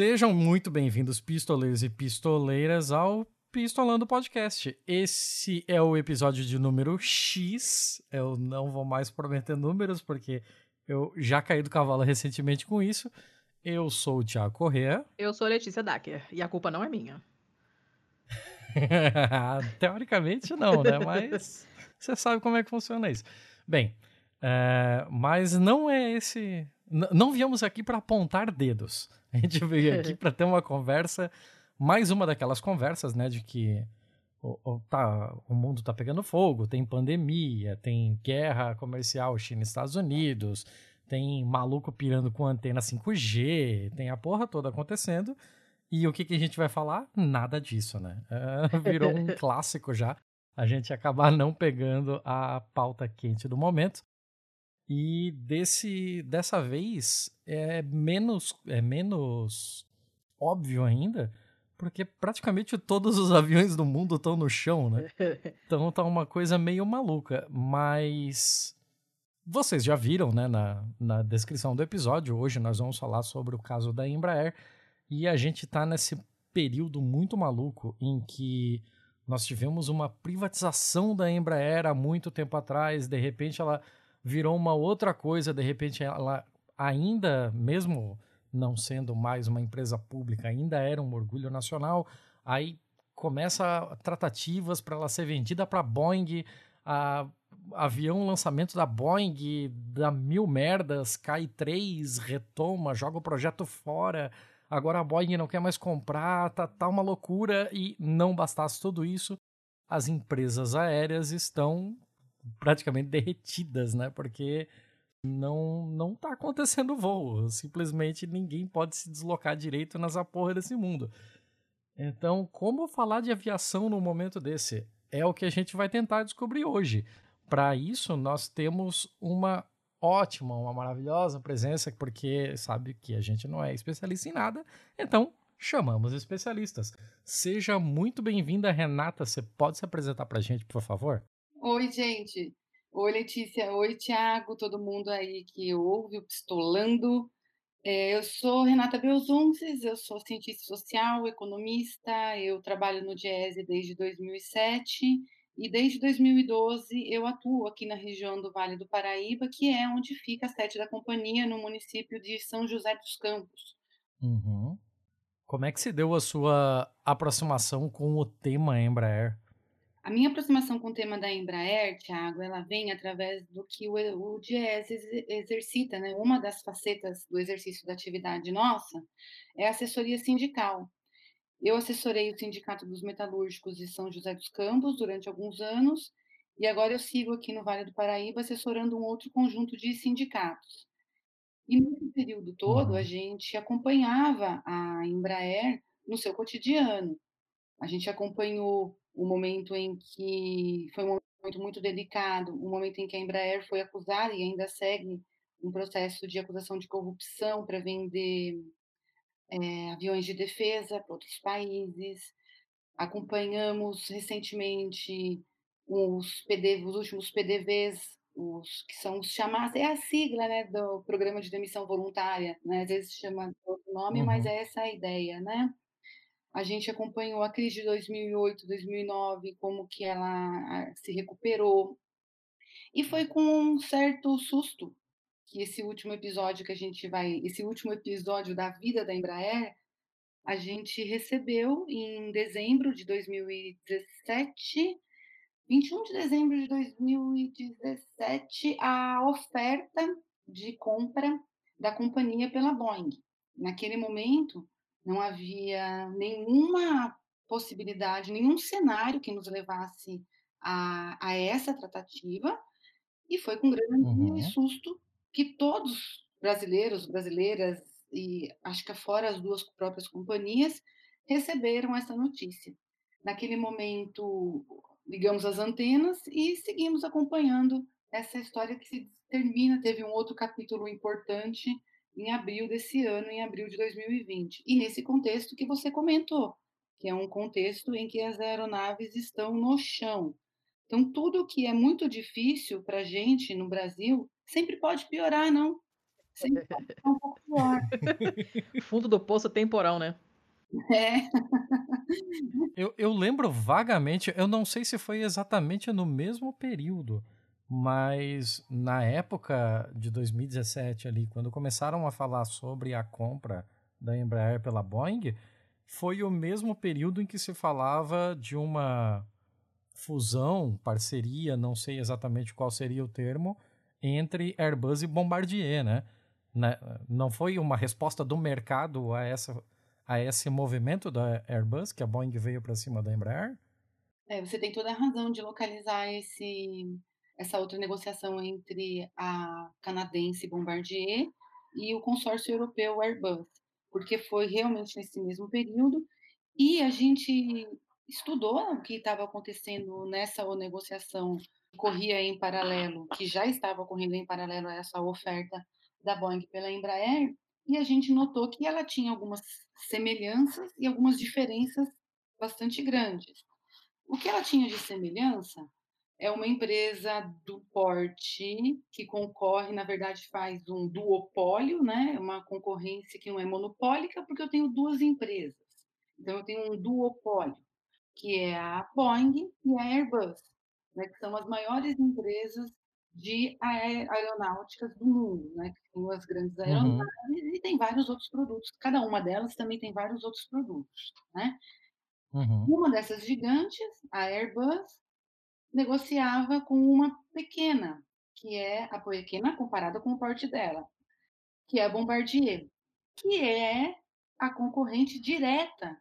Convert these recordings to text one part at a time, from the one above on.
Sejam muito bem-vindos, pistoleiros e pistoleiras, ao Pistolando Podcast. Esse é o episódio de número X. Eu não vou mais prometer números, porque eu já caí do cavalo recentemente com isso. Eu sou o Thiago Corrêa. Eu sou a Letícia Dacker, e a culpa não é minha. Teoricamente não, né? Mas você sabe como é que funciona isso. Bem, é, mas não é esse. Não viemos aqui para apontar dedos. A gente veio aqui para ter uma conversa, mais uma daquelas conversas, né, de que o, o, tá, o mundo tá pegando fogo, tem pandemia, tem guerra comercial China e Estados Unidos, tem maluco pirando com antena 5G, tem a porra toda acontecendo. E o que, que a gente vai falar? Nada disso, né? É, virou um clássico já. A gente acabar não pegando a pauta quente do momento. E desse, dessa vez é menos, é menos óbvio ainda, porque praticamente todos os aviões do mundo estão no chão, né? Então tá uma coisa meio maluca. Mas vocês já viram, né, na, na descrição do episódio. Hoje nós vamos falar sobre o caso da Embraer. E a gente tá nesse período muito maluco em que nós tivemos uma privatização da Embraer há muito tempo atrás. De repente ela virou uma outra coisa, de repente ela ainda, mesmo não sendo mais uma empresa pública, ainda era um orgulho nacional. Aí começa tratativas para ela ser vendida para Boeing, a avião lançamento da Boeing dá mil merdas, cai três, retoma, joga o projeto fora. Agora a Boeing não quer mais comprar, tá, tá uma loucura e não bastasse tudo isso, as empresas aéreas estão praticamente derretidas, né? Porque não não tá acontecendo voo. Simplesmente ninguém pode se deslocar direito nas porra desse mundo. Então, como falar de aviação num momento desse? É o que a gente vai tentar descobrir hoje. Para isso, nós temos uma ótima, uma maravilhosa presença, porque sabe que a gente não é especialista em nada, então chamamos especialistas. Seja muito bem-vinda, Renata. Você pode se apresentar para a gente, por favor? Oi, gente. Oi, Letícia. Oi, Tiago, todo mundo aí que ouve o Pistolando. É, eu sou Renata Belzunces, eu sou cientista social, economista, eu trabalho no DIESE desde 2007 e desde 2012 eu atuo aqui na região do Vale do Paraíba, que é onde fica a sede da companhia, no município de São José dos Campos. Uhum. Como é que se deu a sua aproximação com o tema Embraer? A minha aproximação com o tema da Embraer, Thiago, ela vem através do que o, o DIES exercita, né? Uma das facetas do exercício da atividade nossa é a assessoria sindical. Eu assessorei o Sindicato dos Metalúrgicos de São José dos Campos durante alguns anos e agora eu sigo aqui no Vale do Paraíba assessorando um outro conjunto de sindicatos. E nesse período todo, a uhum. gente acompanhava a Embraer no seu cotidiano. A gente acompanhou o momento em que foi um momento muito delicado, o momento em que a Embraer foi acusada e ainda segue um processo de acusação de corrupção para vender é, aviões de defesa para outros países. Acompanhamos recentemente os, PD, os últimos PDVs, os que são os chamados, é a sigla né, do Programa de Demissão Voluntária, né? às vezes chama outro nome, uhum. mas é essa a ideia, né? A gente acompanhou a crise de 2008, 2009, como que ela se recuperou. E foi com um certo susto que esse último episódio que a gente vai, esse último episódio da vida da Embraer, a gente recebeu em dezembro de 2017, 21 de dezembro de 2017, a oferta de compra da companhia pela Boeing. Naquele momento, não havia nenhuma possibilidade, nenhum cenário que nos levasse a, a essa tratativa, e foi com grande uhum. susto que todos brasileiros, brasileiras, e acho que fora as duas próprias companhias, receberam essa notícia. Naquele momento, ligamos as antenas e seguimos acompanhando essa história que se termina. Teve um outro capítulo importante em abril desse ano, em abril de 2020. E nesse contexto que você comentou, que é um contexto em que as aeronaves estão no chão. Então, tudo que é muito difícil para a gente no Brasil sempre pode piorar, não? Sim, é um pouco pior. Fundo do poço temporal, né? É. Eu, eu lembro vagamente, eu não sei se foi exatamente no mesmo período, mas na época de 2017 ali, quando começaram a falar sobre a compra da Embraer pela Boeing, foi o mesmo período em que se falava de uma fusão, parceria, não sei exatamente qual seria o termo, entre Airbus e Bombardier, né? Não foi uma resposta do mercado a, essa, a esse movimento da Airbus, que a Boeing veio para cima da Embraer? É, você tem toda a razão de localizar esse, essa outra negociação entre a canadense Bombardier e o consórcio europeu Airbus, porque foi realmente nesse mesmo período e a gente estudou o que estava acontecendo nessa negociação que corria em paralelo, que já estava ocorrendo em paralelo a essa oferta da Boeing pela Embraer, e a gente notou que ela tinha algumas semelhanças e algumas diferenças bastante grandes. O que ela tinha de semelhança é uma empresa do porte que concorre, na verdade, faz um duopólio, né? Uma concorrência que não é monopólica, porque eu tenho duas empresas. Então, eu tenho um duopólio, que é a Boeing e a Airbus, né? que são as maiores empresas de aeronáuticas do mundo, né? que são as grandes aeronaves, uhum. e tem vários outros produtos. Cada uma delas também tem vários outros produtos. Né? Uhum. Uma dessas gigantes, a Airbus, negociava com uma pequena, que é a pequena comparada com o porte dela, que é a Bombardier, que é a concorrente direta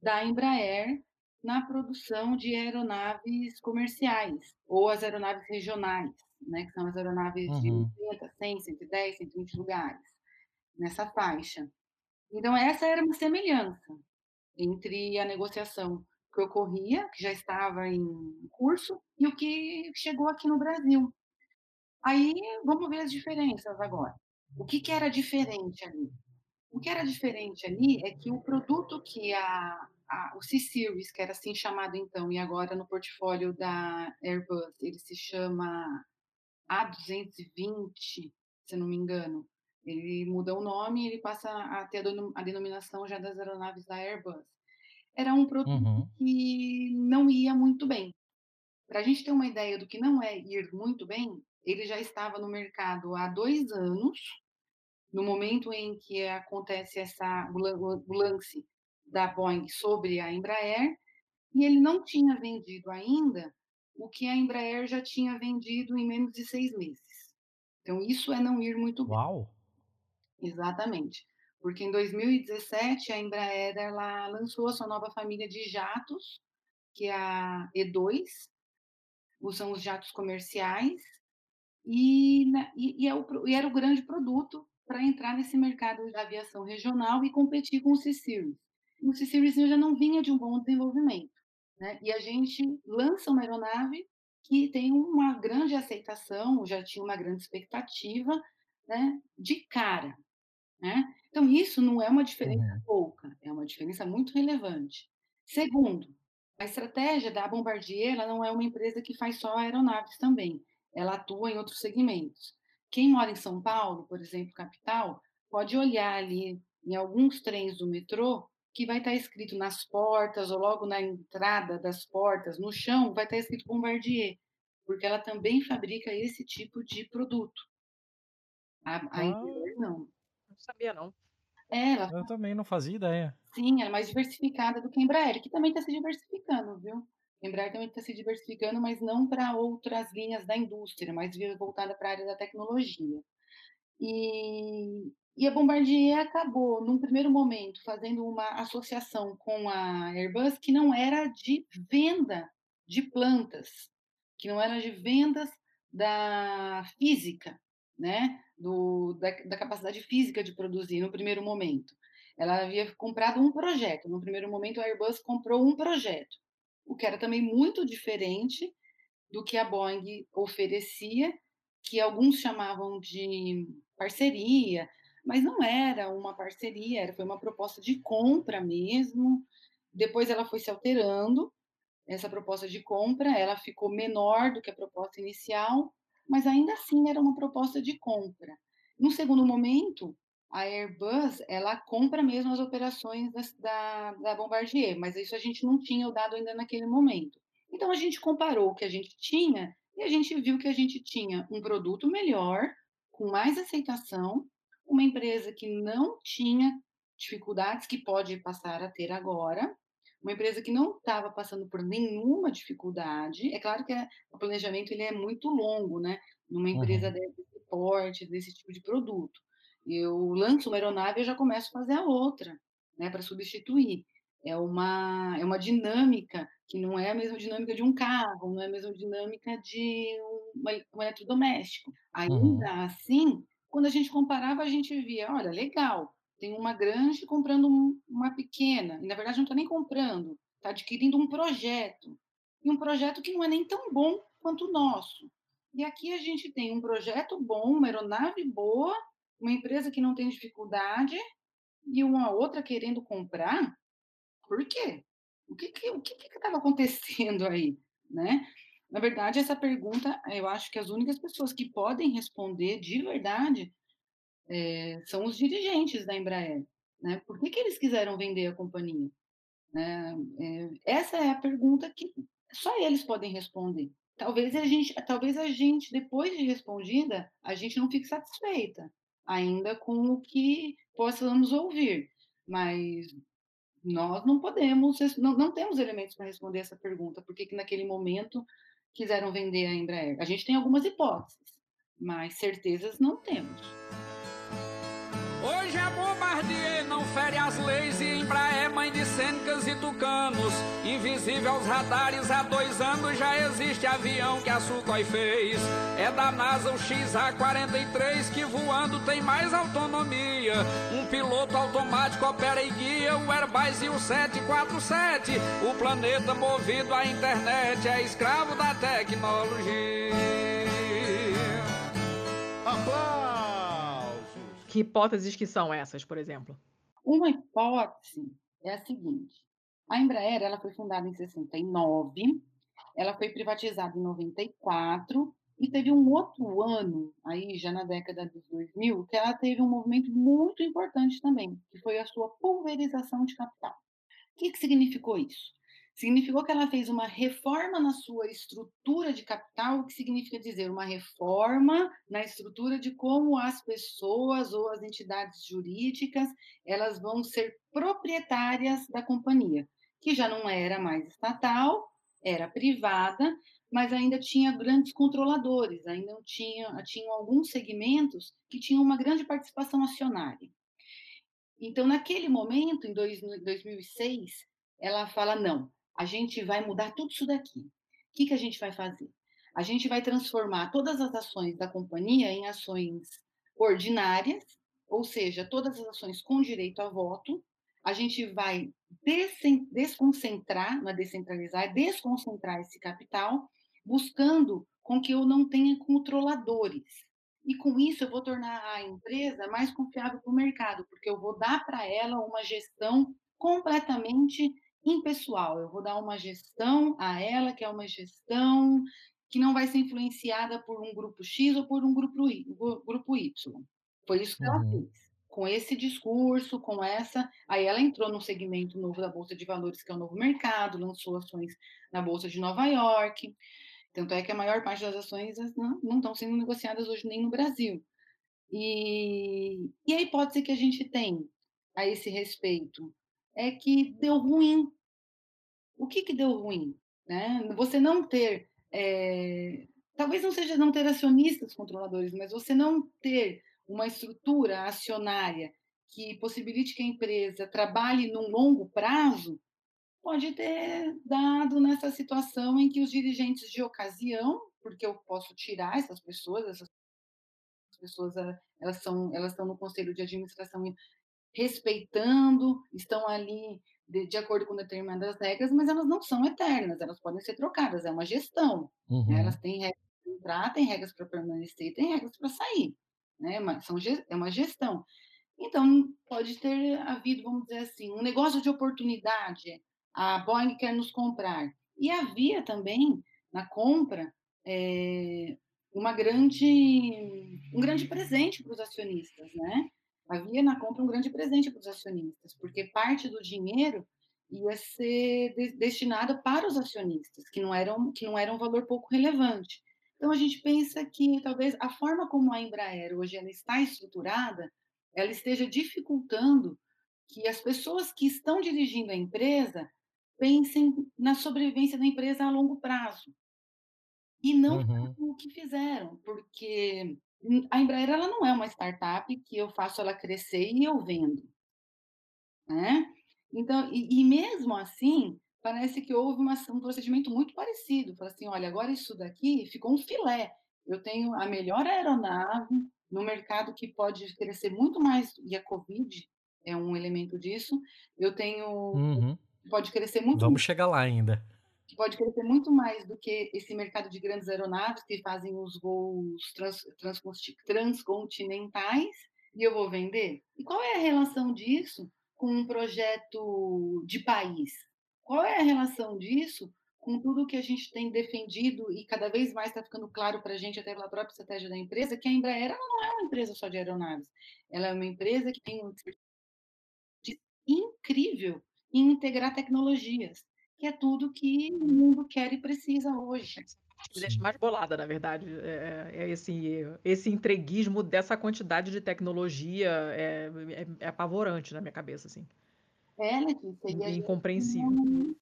da Embraer na produção de aeronaves comerciais ou as aeronaves regionais, né, que são as aeronaves uhum. de 80, 100, 110, 120 lugares, nessa faixa. Então, essa era uma semelhança entre a negociação que ocorria, que já estava em curso, e o que chegou aqui no Brasil. Aí, vamos ver as diferenças agora. O que, que era diferente ali? O que era diferente ali é que o produto que a, a, o C-Series, que era assim chamado então, e agora no portfólio da Airbus, ele se chama A220, se não me engano. Ele muda o nome e ele passa a ter a denominação já das aeronaves da Airbus era um produto uhum. que não ia muito bem. Para a gente ter uma ideia do que não é ir muito bem, ele já estava no mercado há dois anos, no momento em que acontece essa, o lance da Boeing sobre a Embraer, e ele não tinha vendido ainda o que a Embraer já tinha vendido em menos de seis meses. Então, isso é não ir muito bem. Uau! Exatamente porque em 2017 a Embraer ela lançou a sua nova família de jatos, que é a E2, são os jatos comerciais, e, e, e, é o, e era o grande produto para entrar nesse mercado da aviação regional e competir com o C-Series. O C-Series já não vinha de um bom desenvolvimento, né? e a gente lança uma aeronave que tem uma grande aceitação, já tinha uma grande expectativa, né? de cara. Né? Então, isso não é uma diferença uhum. pouca, é uma diferença muito relevante. Segundo, a estratégia da Bombardier ela não é uma empresa que faz só aeronaves também, ela atua em outros segmentos. Quem mora em São Paulo, por exemplo, capital, pode olhar ali em alguns trens do metrô que vai estar escrito nas portas ou logo na entrada das portas, no chão, vai estar escrito Bombardier, porque ela também fabrica esse tipo de produto. A, a ah. não. Não sabia, não. É, ela... Eu também não fazia ideia. Sim, ela é mais diversificada do que a Embraer, que também está se diversificando, viu? A Embraer também está se diversificando, mas não para outras linhas da indústria, mas voltada para a área da tecnologia. E, e a Bombardier acabou, num primeiro momento, fazendo uma associação com a Airbus que não era de venda de plantas, que não era de vendas da física, né? Do, da, da, capacidade física de produzir no primeiro momento. Ela havia comprado um projeto. No primeiro momento, a Airbus comprou um projeto, o que era também muito diferente do que a Boeing oferecia, que alguns chamavam de parceria, mas não era uma parceria, era, foi uma proposta de compra mesmo. Depois ela foi se alterando, essa proposta de compra, ela ficou menor do que a proposta inicial, mas ainda assim era uma proposta de compra. No segundo momento, a Airbus, ela compra mesmo as operações das, da, da Bombardier, mas isso a gente não tinha o dado ainda naquele momento. Então, a gente comparou o que a gente tinha e a gente viu que a gente tinha um produto melhor, com mais aceitação, uma empresa que não tinha dificuldades que pode passar a ter agora, uma empresa que não estava passando por nenhuma dificuldade. É claro que é, o planejamento ele é muito longo, né? Numa empresa uhum. desse porte, desse tipo de produto. Eu lanço uma aeronave e já começo a fazer a outra, né? Para substituir. É uma, é uma dinâmica que não é a mesma dinâmica de um carro, não é a mesma dinâmica de um, um eletrodoméstico. Ainda uhum. assim, quando a gente comparava, a gente via, olha, legal, tem uma grande comprando uma pequena, e na verdade não está nem comprando, está adquirindo um projeto, e um projeto que não é nem tão bom quanto o nosso. E aqui a gente tem um projeto bom, uma aeronave boa, uma empresa que não tem dificuldade, e uma outra querendo comprar. Por quê? O que que o que estava acontecendo aí, né? Na verdade, essa pergunta, eu acho que as únicas pessoas que podem responder de verdade é, são os dirigentes da Embraer. Né? Por que, que eles quiseram vender a companhia? É, essa é a pergunta que só eles podem responder. Talvez a gente, talvez a gente depois de respondida, a gente não fique satisfeita ainda com o que possamos ouvir, mas nós não podemos, não, não temos elementos para responder essa pergunta, porque que naquele momento quiseram vender a Embraer. A gente tem algumas hipóteses, mas certezas não temos. Hoje a Bombardier não fere as leis e Embraer mãe de Sênicas e Tucanos. Invisível aos radares, há dois anos já existe avião que a Sukhoi fez. É da NASA o XA-43 que voando tem mais autonomia. Um piloto automático opera e guia o Airbus e o 747. O planeta movido à internet é escravo da tecnologia. Aplausos! Que hipóteses que são essas, por exemplo? Uma hipótese é a seguinte: a Embraer ela foi fundada em 69, ela foi privatizada em 94 e teve um outro ano, aí já na década dos 2000, que ela teve um movimento muito importante também, que foi a sua pulverização de capital. O que, que significou isso? Significou que ela fez uma reforma na sua estrutura de capital, o que significa dizer uma reforma na estrutura de como as pessoas ou as entidades jurídicas elas vão ser proprietárias da companhia, que já não era mais estatal, era privada, mas ainda tinha grandes controladores, ainda tinha, tinham alguns segmentos que tinham uma grande participação acionária. Então, naquele momento, em 2006, ela fala: não, a gente vai mudar tudo isso daqui. O que, que a gente vai fazer? A gente vai transformar todas as ações da companhia em ações ordinárias, ou seja, todas as ações com direito a voto. A gente vai desconcentrar, não é descentralizar, é desconcentrar esse capital, buscando com que eu não tenha controladores. E com isso eu vou tornar a empresa mais confiável para o mercado, porque eu vou dar para ela uma gestão completamente impessoal. Eu vou dar uma gestão a ela, que é uma gestão que não vai ser influenciada por um grupo X ou por um grupo Y. Grupo y. Foi isso que ela uhum. fez. Com esse discurso, com essa. Aí ela entrou no segmento novo da Bolsa de Valores, que é o novo mercado, lançou ações na Bolsa de Nova York. Tanto é que a maior parte das ações não, não estão sendo negociadas hoje nem no Brasil. E, e a hipótese que a gente tem a esse respeito é que deu ruim. O que, que deu ruim? Né? Você não ter, é, talvez não seja não ter acionistas controladores, mas você não ter uma estrutura acionária que possibilite que a empresa trabalhe num longo prazo, pode ter dado nessa situação em que os dirigentes de ocasião, porque eu posso tirar essas pessoas, essas pessoas elas são elas estão no conselho de administração respeitando, estão ali de, de, acordo com determinadas regras, mas elas não são eternas, elas podem ser trocadas, é uma gestão. Uhum. Né? Elas têm regras para entrar, têm regras para permanecer, têm regras para sair. Né? Mas são, é uma gestão. Então, pode ter havido, vamos dizer assim, um negócio de oportunidade. A Boeing quer nos comprar. E havia também, na compra, é, uma grande, um grande presente para os acionistas, né? Havia na compra um grande presente para os acionistas, porque parte do dinheiro ia ser de, destinada para os acionistas, que não eram que não era um valor pouco relevante. Então a gente pensa que talvez a forma como a Embraer hoje ela está estruturada, ela esteja dificultando que as pessoas que estão dirigindo a empresa pensem na sobrevivência da empresa a longo prazo. E não uhum. o que fizeram, porque a Embraer ela não é uma startup que eu faço ela crescer e eu vendo. Né? Então, e, e mesmo assim, parece que houve uma, um procedimento muito parecido. Fala assim, olha, agora isso daqui ficou um filé. Eu tenho a melhor aeronave no mercado que pode crescer muito mais, e a Covid é um elemento disso. Eu tenho... Uhum. Pode crescer muito Vamos chegar lá ainda. Pode crescer muito mais do que esse mercado de grandes aeronaves que fazem os voos trans, trans, transcontinentais e eu vou vender? E qual é a relação disso com um projeto de país? Qual é a relação disso com tudo que a gente tem defendido e cada vez mais está ficando claro para a gente, até pela própria estratégia da empresa, que a Embraer não é uma empresa só de aeronaves. Ela é uma empresa que tem um incrível em integrar tecnologias, que é tudo que o mundo quer e precisa hoje me deixa mais bolada, na verdade. É, é, esse, esse entreguismo dessa quantidade de tecnologia é, é, é apavorante na minha cabeça, assim. É, Letícia. Incompreensível. Não,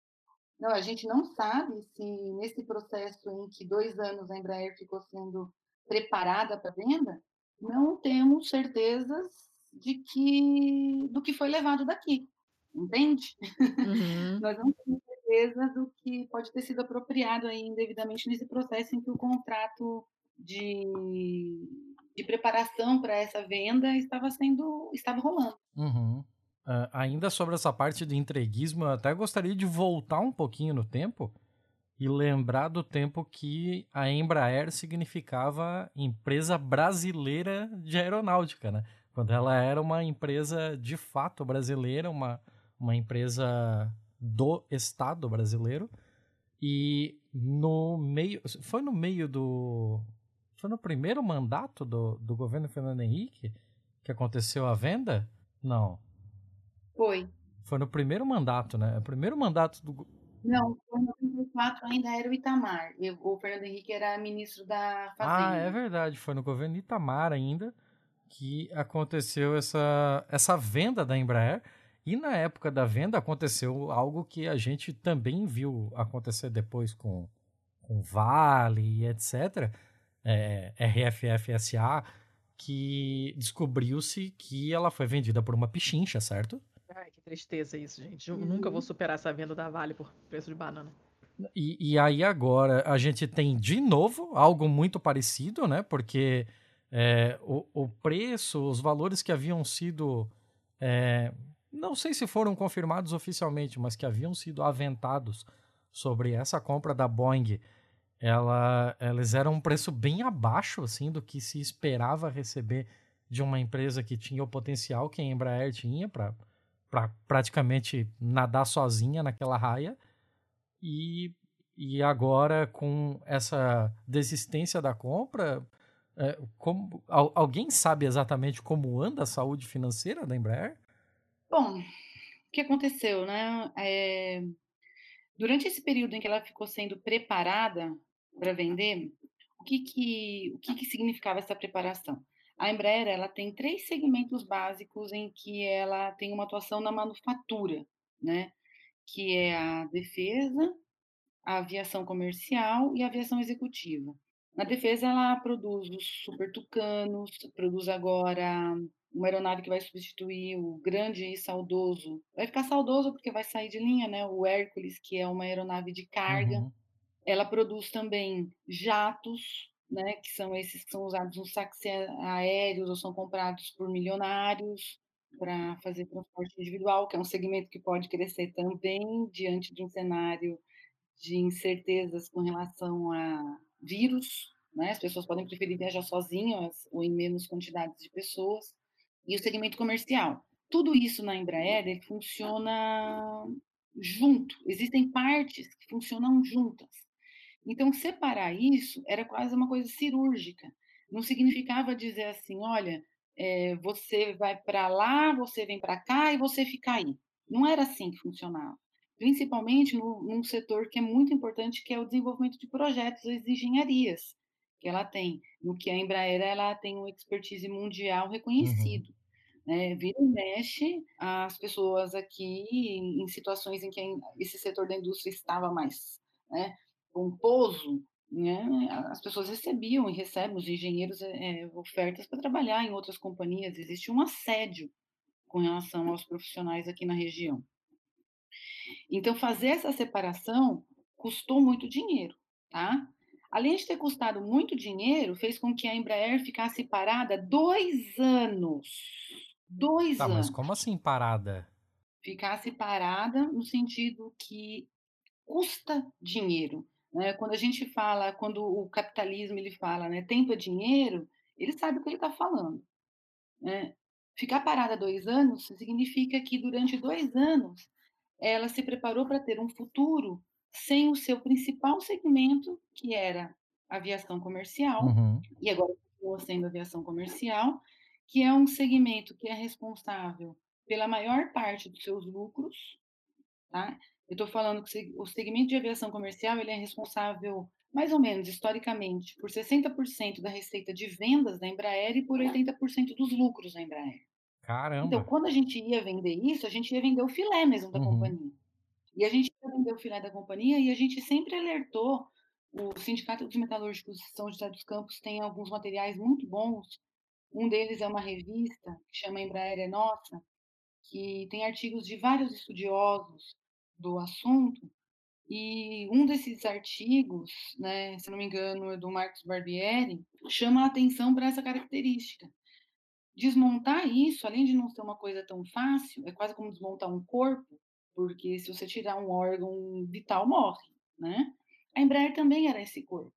não, a gente não sabe se nesse processo em que dois anos a Embraer ficou sendo preparada para venda, não temos certezas de que do que foi levado daqui, entende? Uhum. Nós não temos do que pode ter sido apropriado aí indevidamente nesse processo em que o contrato de, de preparação para essa venda estava sendo estava rolando. Uhum. Uh, ainda sobre essa parte de entreguismo, eu até gostaria de voltar um pouquinho no tempo e lembrar do tempo que a Embraer significava empresa brasileira de aeronáutica, né? Quando ela era uma empresa de fato brasileira, uma, uma empresa do Estado brasileiro. E no meio. Foi no meio do. Foi no primeiro mandato do, do governo Fernando Henrique que aconteceu a venda? Não. Foi. Foi no primeiro mandato, né? O primeiro mandato do. Não, foi no 2004 ainda era o Itamar. O Fernando Henrique era ministro da Fazenda. Ah, é verdade. Foi no governo Itamar ainda que aconteceu essa, essa venda da Embraer. E na época da venda aconteceu algo que a gente também viu acontecer depois com, com Vale e etc. É, RFFSA, que descobriu-se que ela foi vendida por uma pichincha, certo? Ai, que tristeza isso, gente. Eu uhum. nunca vou superar essa venda da Vale por preço de banana. E, e, aí agora a gente tem de novo algo muito parecido, né? Porque é, o, o, preço, os valores que haviam sido é, não sei se foram confirmados oficialmente, mas que haviam sido aventados sobre essa compra da Boeing, ela, elas eram um preço bem abaixo assim do que se esperava receber de uma empresa que tinha o potencial que a Embraer tinha para pra praticamente nadar sozinha naquela raia. E, e agora, com essa desistência da compra, é, como, alguém sabe exatamente como anda a saúde financeira da Embraer? Bom, o que aconteceu, né? É, durante esse período em que ela ficou sendo preparada para vender, o que que, o que que significava essa preparação? A Embraer ela tem três segmentos básicos em que ela tem uma atuação na manufatura, né? Que é a defesa, a aviação comercial e a aviação executiva. Na defesa, ela produz os super tucanos, produz agora uma aeronave que vai substituir o grande e saudoso. Vai ficar saudoso porque vai sair de linha, né? O Hércules, que é uma aeronave de carga. Uhum. Ela produz também jatos, né? Que são esses que são usados nos saques aéreos ou são comprados por milionários para fazer transporte individual, que é um segmento que pode crescer também diante de um cenário de incertezas com relação a vírus, né? As pessoas podem preferir viajar sozinhas ou em menos quantidades de pessoas e o segmento comercial. Tudo isso na Embraer funciona junto. Existem partes que funcionam juntas. Então, separar isso era quase uma coisa cirúrgica. Não significava dizer assim, olha, é, você vai para lá, você vem para cá e você fica aí. Não era assim que funcionava. Principalmente no, num setor que é muito importante, que é o desenvolvimento de projetos, as engenharias que ela tem. No que a Embraer ela tem uma expertise mundial uhum. reconhecido. Uhum. Né, vira e mexe as pessoas aqui em, situações em que esse setor da indústria estava mais né, pomposo, né, as pessoas recebiam e recebem os engenheiros é, ofertas para trabalhar em outras companhias. Existe um assédio com relação aos profissionais aqui na região. Então, fazer essa separação custou muito dinheiro, tá? Além de ter custado muito dinheiro, fez com que a Embraer ficasse parada dois anos. Dois tá, anos. Mas como assim parada? Ficasse parada no sentido que custa dinheiro. Né? Quando a gente fala, quando o capitalismo ele fala, né, tempo é dinheiro, ele sabe o que ele está falando. Né? Ficar parada dois anos significa que durante dois anos ela se preparou para ter um futuro sem o seu principal segmento, que era aviação comercial, uhum. e agora continua sendo aviação comercial, que é um segmento que é responsável pela maior parte dos seus lucros, tá? Eu estou falando que o segmento de aviação comercial ele é responsável, mais ou menos, historicamente, por 60% da receita de vendas da Embraer e por 80% dos lucros da Embraer. Caramba! Então, quando a gente ia vender isso, a gente ia vender o filé mesmo da uhum. companhia. E a gente ia vender o filé da companhia e a gente sempre alertou o Sindicato dos Metalúrgicos de São José dos Campos tem alguns materiais muito bons. Um deles é uma revista que chama Embraer é Nossa, que tem artigos de vários estudiosos do assunto. E um desses artigos, né, se não me engano, é do Marcos Barbieri, chama a atenção para essa característica. Desmontar isso, além de não ser uma coisa tão fácil, é quase como desmontar um corpo, porque se você tirar um órgão vital, morre, né? A Embraer também era esse corpo.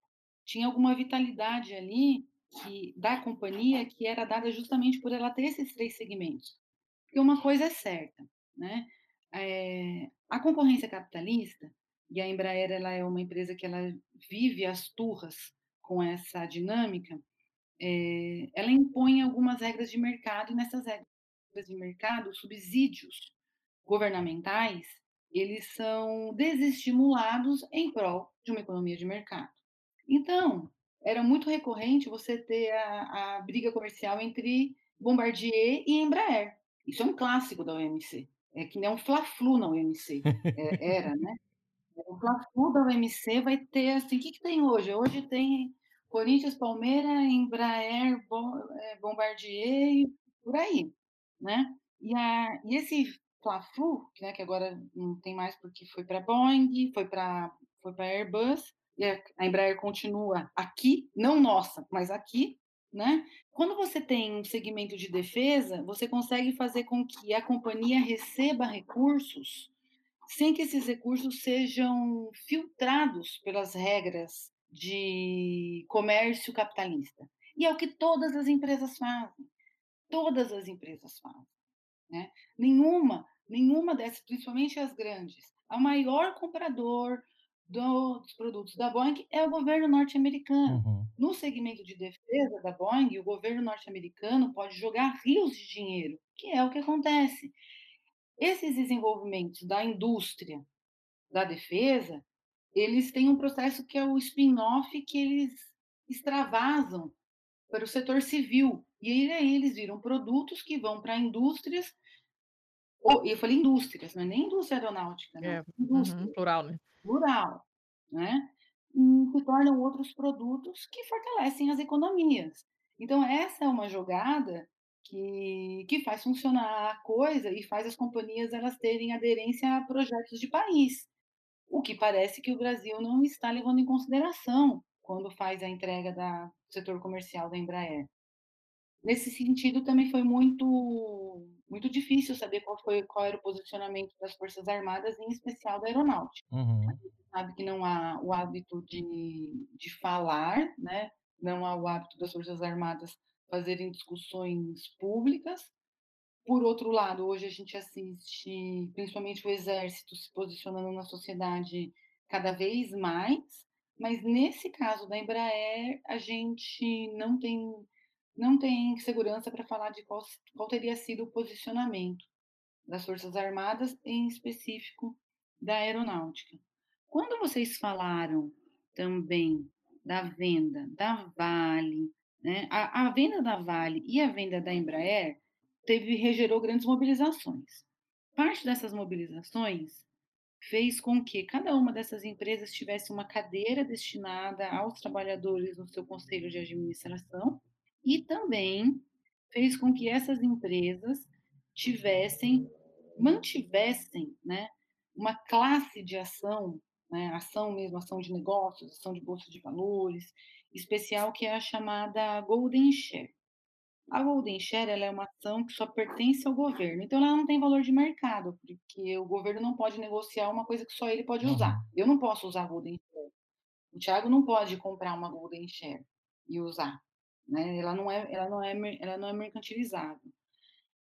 Tinha alguma vitalidade ali que, da companhia que era dada justamente por ela ter esses três segmentos. Porque uma coisa é certa, né? É, a concorrência capitalista, e a Embraer ela é uma empresa que ela vive as turras com essa dinâmica, é, ela impõe algumas regras de mercado, e nessas regras de mercado, subsídios governamentais, eles são desestimulados em prol de uma economia de mercado. Então, era muito recorrente você ter a, a briga comercial entre Bombardier e Embraer. Isso é um clássico da OMC. É que nem um fla-flu na OMC. É, era, né? O fla-flu da OMC vai ter, assim, o que, que tem hoje? Hoje tem Corinthians, Palmeiras, Embraer, é, Bombardier e por aí, né? E, a, e esse Fla-Flu, né, que agora não tem mais porque foi para Boeing, foi para foi para Airbus, e a Embraer continua aqui, não nossa, mas aqui, né? Quando você tem um segmento de defesa, você consegue fazer com que a companhia receba recursos sem que esses recursos sejam filtrados pelas regras de comércio capitalista. E é o que todas as empresas fazem. Todas as empresas fazem. Né? Nenhuma nenhuma dessas, principalmente as grandes, o maior comprador do, dos produtos da Boeing é o governo norte-americano. Uhum. No segmento de defesa da Boeing, o governo norte-americano pode jogar rios de dinheiro, que é o que acontece. Esses desenvolvimentos da indústria da defesa, eles têm um processo que é o spin-off que eles extravasam para o setor civil. E aí eles viram produtos que vão para indústrias e eu falei indústrias, não é nem indústria aeronáutica, né? É, indústria. Uhum, plural, né? Plural, né? E se tornam outros produtos que fortalecem as economias. Então, essa é uma jogada que, que faz funcionar a coisa e faz as companhias elas terem aderência a projetos de país. O que parece que o Brasil não está levando em consideração quando faz a entrega da, do setor comercial da Embraer. Nesse sentido, também foi muito muito difícil saber qual foi qual era o posicionamento das forças armadas, em especial da aeronáutica. Uhum. A gente sabe que não há o hábito de, de falar, né? Não há o hábito das forças armadas fazerem discussões públicas. Por outro lado, hoje a gente assiste, principalmente o exército se posicionando na sociedade cada vez mais, Mas nesse caso da Embraer, a gente não tem, não tem segurança para falar de qual, qual teria sido o posicionamento das Forças Armadas, em específico da aeronáutica. Quando vocês falaram também da venda da Vale, né, a, a venda da Vale e a venda da Embraer teve regerou grandes mobilizações. Parte dessas mobilizações fez com que cada uma dessas empresas tivesse uma cadeira destinada aos trabalhadores no seu conselho de administração e também fez com que essas empresas tivessem, mantivessem, né, uma classe de ação, né, ação mesmo, ação de negócios, ação de bolsa de valores, especial que é a chamada Golden Share. A Golden Share ela é uma ação que só pertence ao governo, então ela não tem valor de mercado, porque o governo não pode negociar uma coisa que só ele pode usar. Uhum. Eu não posso usar a Golden Share. O Thiago não pode comprar uma Golden Share e usar, né? Ela não é, ela não é, ela não é mercantilizada.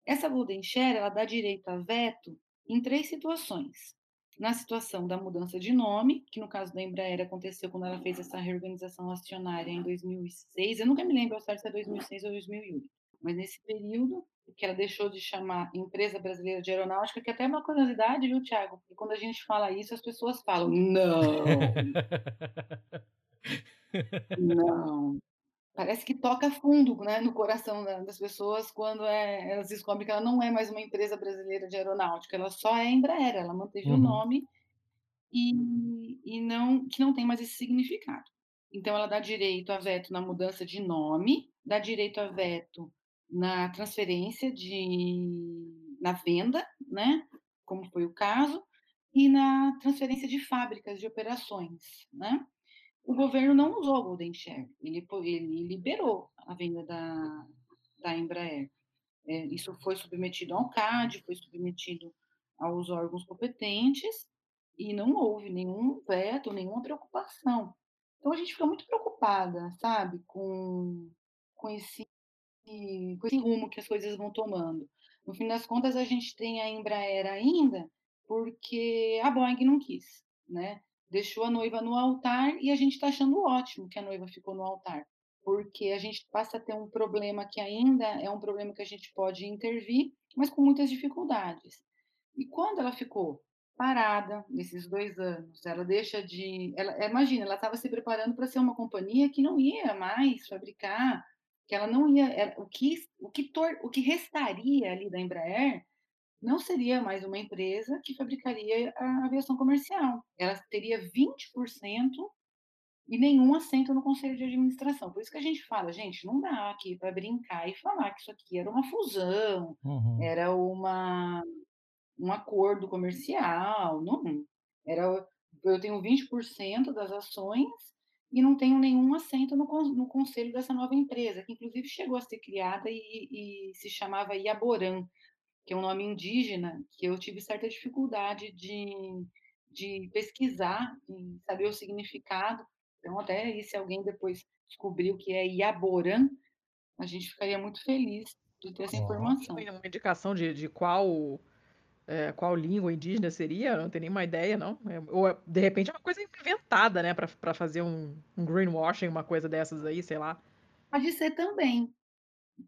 Essa Golden Share ela dá direito a veto em três situações. Na situação da mudança de nome, que no caso da Embraer aconteceu quando ela fez essa reorganização acionária em 2006, eu nunca me lembro ao certo se é 2006 ou 2008, mas nesse período que ela deixou de chamar Empresa Brasileira de Aeronáutica, que até é uma curiosidade, viu, Tiago? Porque quando a gente fala isso, as pessoas falam, não, não. Parece que toca fundo né, no coração das pessoas quando é, elas descobrem que ela não é mais uma empresa brasileira de aeronáutica, ela só é Embraer, ela manteve uhum. o nome e, e não que não tem mais esse significado. Então, ela dá direito a veto na mudança de nome, dá direito a veto na transferência de na venda, né, como foi o caso, e na transferência de fábricas de operações, né? O governo não usou a Golden Share, ele, ele liberou a venda da, da Embraer. É, isso foi submetido ao CAD, foi submetido aos órgãos competentes e não houve nenhum veto, nenhuma preocupação. Então a gente fica muito preocupada, sabe, com, com, esse, com esse rumo que as coisas vão tomando. No fim das contas, a gente tem a Embraer ainda porque a Boeing não quis, né? Deixou a noiva no altar e a gente está achando ótimo que a noiva ficou no altar, porque a gente passa a ter um problema que ainda é um problema que a gente pode intervir, mas com muitas dificuldades. E quando ela ficou parada nesses dois anos, ela deixa de. Ela, imagina, ela estava se preparando para ser uma companhia que não ia mais fabricar, que ela não ia. Era, o, que, o, que tor, o que restaria ali da Embraer não seria mais uma empresa que fabricaria a aviação comercial. Ela teria 20% e nenhum assento no conselho de administração. Por isso que a gente fala, gente, não dá aqui para brincar e falar que isso aqui era uma fusão, uhum. era uma um acordo comercial, não. Era eu tenho 20% das ações e não tenho nenhum assento no, no conselho dessa nova empresa, que inclusive chegou a ser criada e, e se chamava Iaboran, que é um nome indígena, que eu tive certa dificuldade de, de pesquisar e saber o significado. Então, até aí, se alguém depois descobrir o que é Iaborã, a gente ficaria muito feliz de ter essa informação. Tem uma indicação de, de qual é, qual língua indígena seria? Não tenho nenhuma ideia, não. É, ou, de repente, é uma coisa inventada, né? para fazer um, um greenwashing, uma coisa dessas aí, sei lá. Pode ser também.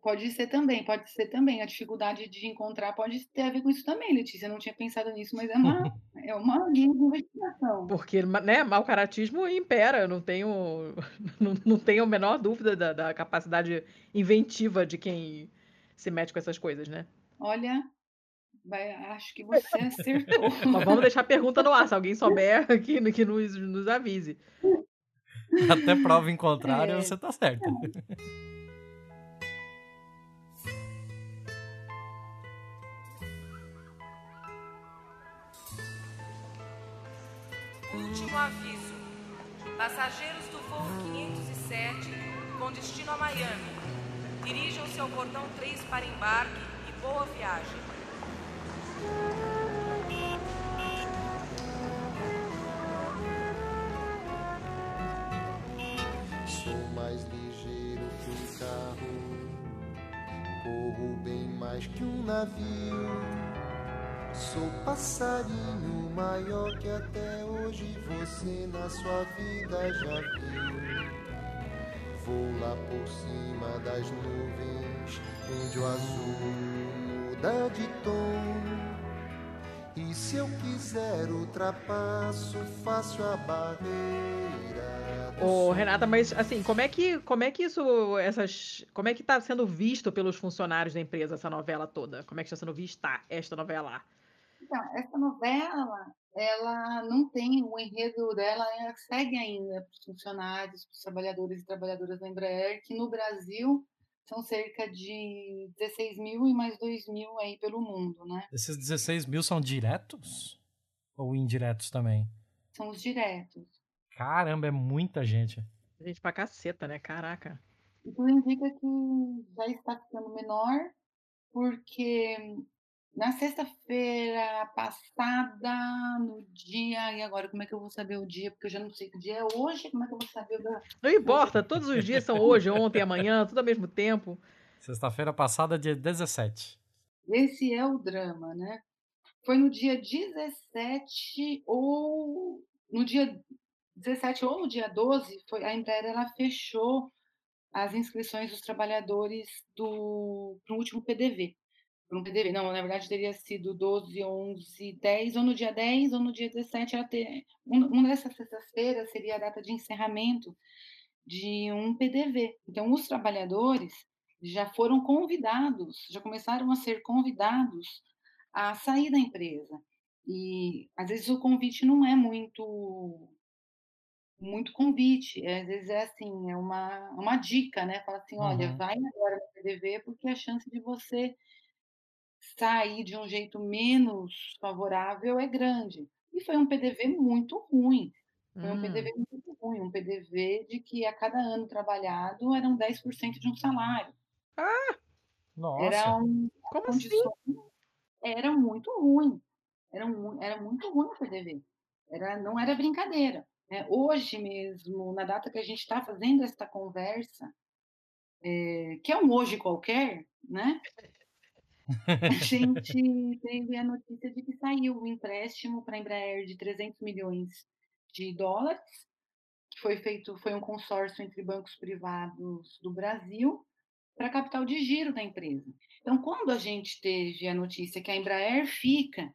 Pode ser também, pode ser também. A dificuldade de encontrar pode ter a ver com isso também, Letícia. Eu não tinha pensado nisso, mas é uma, é uma linha de investigação. Porque, né, mau caratismo impera, não tenho, não, não tenho a menor dúvida da, da capacidade inventiva de quem se mete com essas coisas, né? Olha, vai, acho que você acertou. Mas vamos deixar a pergunta no ar, se alguém souber, que, que nos, nos avise. Até prova em contrário, é. você tá certo. É. Último aviso. Passageiros do voo 507 com destino a Miami. Dirijam-se ao portão 3 para embarque e boa viagem. Sou mais ligeiro que um carro, corro bem mais que um navio Sou passarinho maior que até hoje você na sua vida já viu. Vou lá por cima das nuvens, onde o azul muda de tom. E se eu quiser ultrapasso, faço a barreira. Ô. Renata, mas assim, como é que, como é que isso, essas, como é que tá sendo visto pelos funcionários da empresa essa novela toda? Como é que está sendo vista esta novela? Então, essa novela, ela não tem o enredo dela, ela segue ainda para os funcionários, para os trabalhadores e trabalhadoras da Embraer, que no Brasil são cerca de 16 mil e mais 2 mil aí pelo mundo, né? Esses 16 mil são diretos? Ou indiretos também? São os diretos. Caramba, é muita gente. Gente pra caceta, né? Caraca. E tudo indica que já está ficando menor, porque na sexta-feira passada, no dia. E agora, como é que eu vou saber o dia? Porque eu já não sei que dia é hoje, como é que eu vou saber o da. Não importa, todos os dias são hoje, ontem, amanhã, tudo ao mesmo tempo. Sexta-feira passada, dia 17. Esse é o drama, né? Foi no dia 17 ou no dia 17 ou no dia 12, foi, a Embraer ela fechou as inscrições dos trabalhadores do para o último PDV. Para um PDV, não, na verdade teria sido 12, 11, 10, ou no dia 10 ou no dia 17, ela ter, um, uma dessas sextas-feiras seria a data de encerramento de um PDV. Então, os trabalhadores já foram convidados, já começaram a ser convidados a sair da empresa. E às vezes o convite não é muito muito convite, é, às vezes é assim, é uma, uma dica, né? Fala assim, olha, Uhum. vai agora no PDV porque a chance de você sair de um jeito menos favorável é grande. E foi um PDV muito ruim. Foi um Hum. PDV muito ruim, um PDV de que a cada ano trabalhado eram 10% de um salário. Nossa. Era um Como assim? era muito ruim. Era, mu- era muito ruim o PDV. Era, não era brincadeira. né? Hoje mesmo, na data que a gente está fazendo esta conversa, é, que é um hoje qualquer, né? A gente teve a notícia de que saiu o empréstimo para a Embraer de 300 milhões de dólares, que foi feito, foi um consórcio entre bancos privados do Brasil para capital de giro da empresa. Então, quando a gente teve a notícia que a Embraer fica,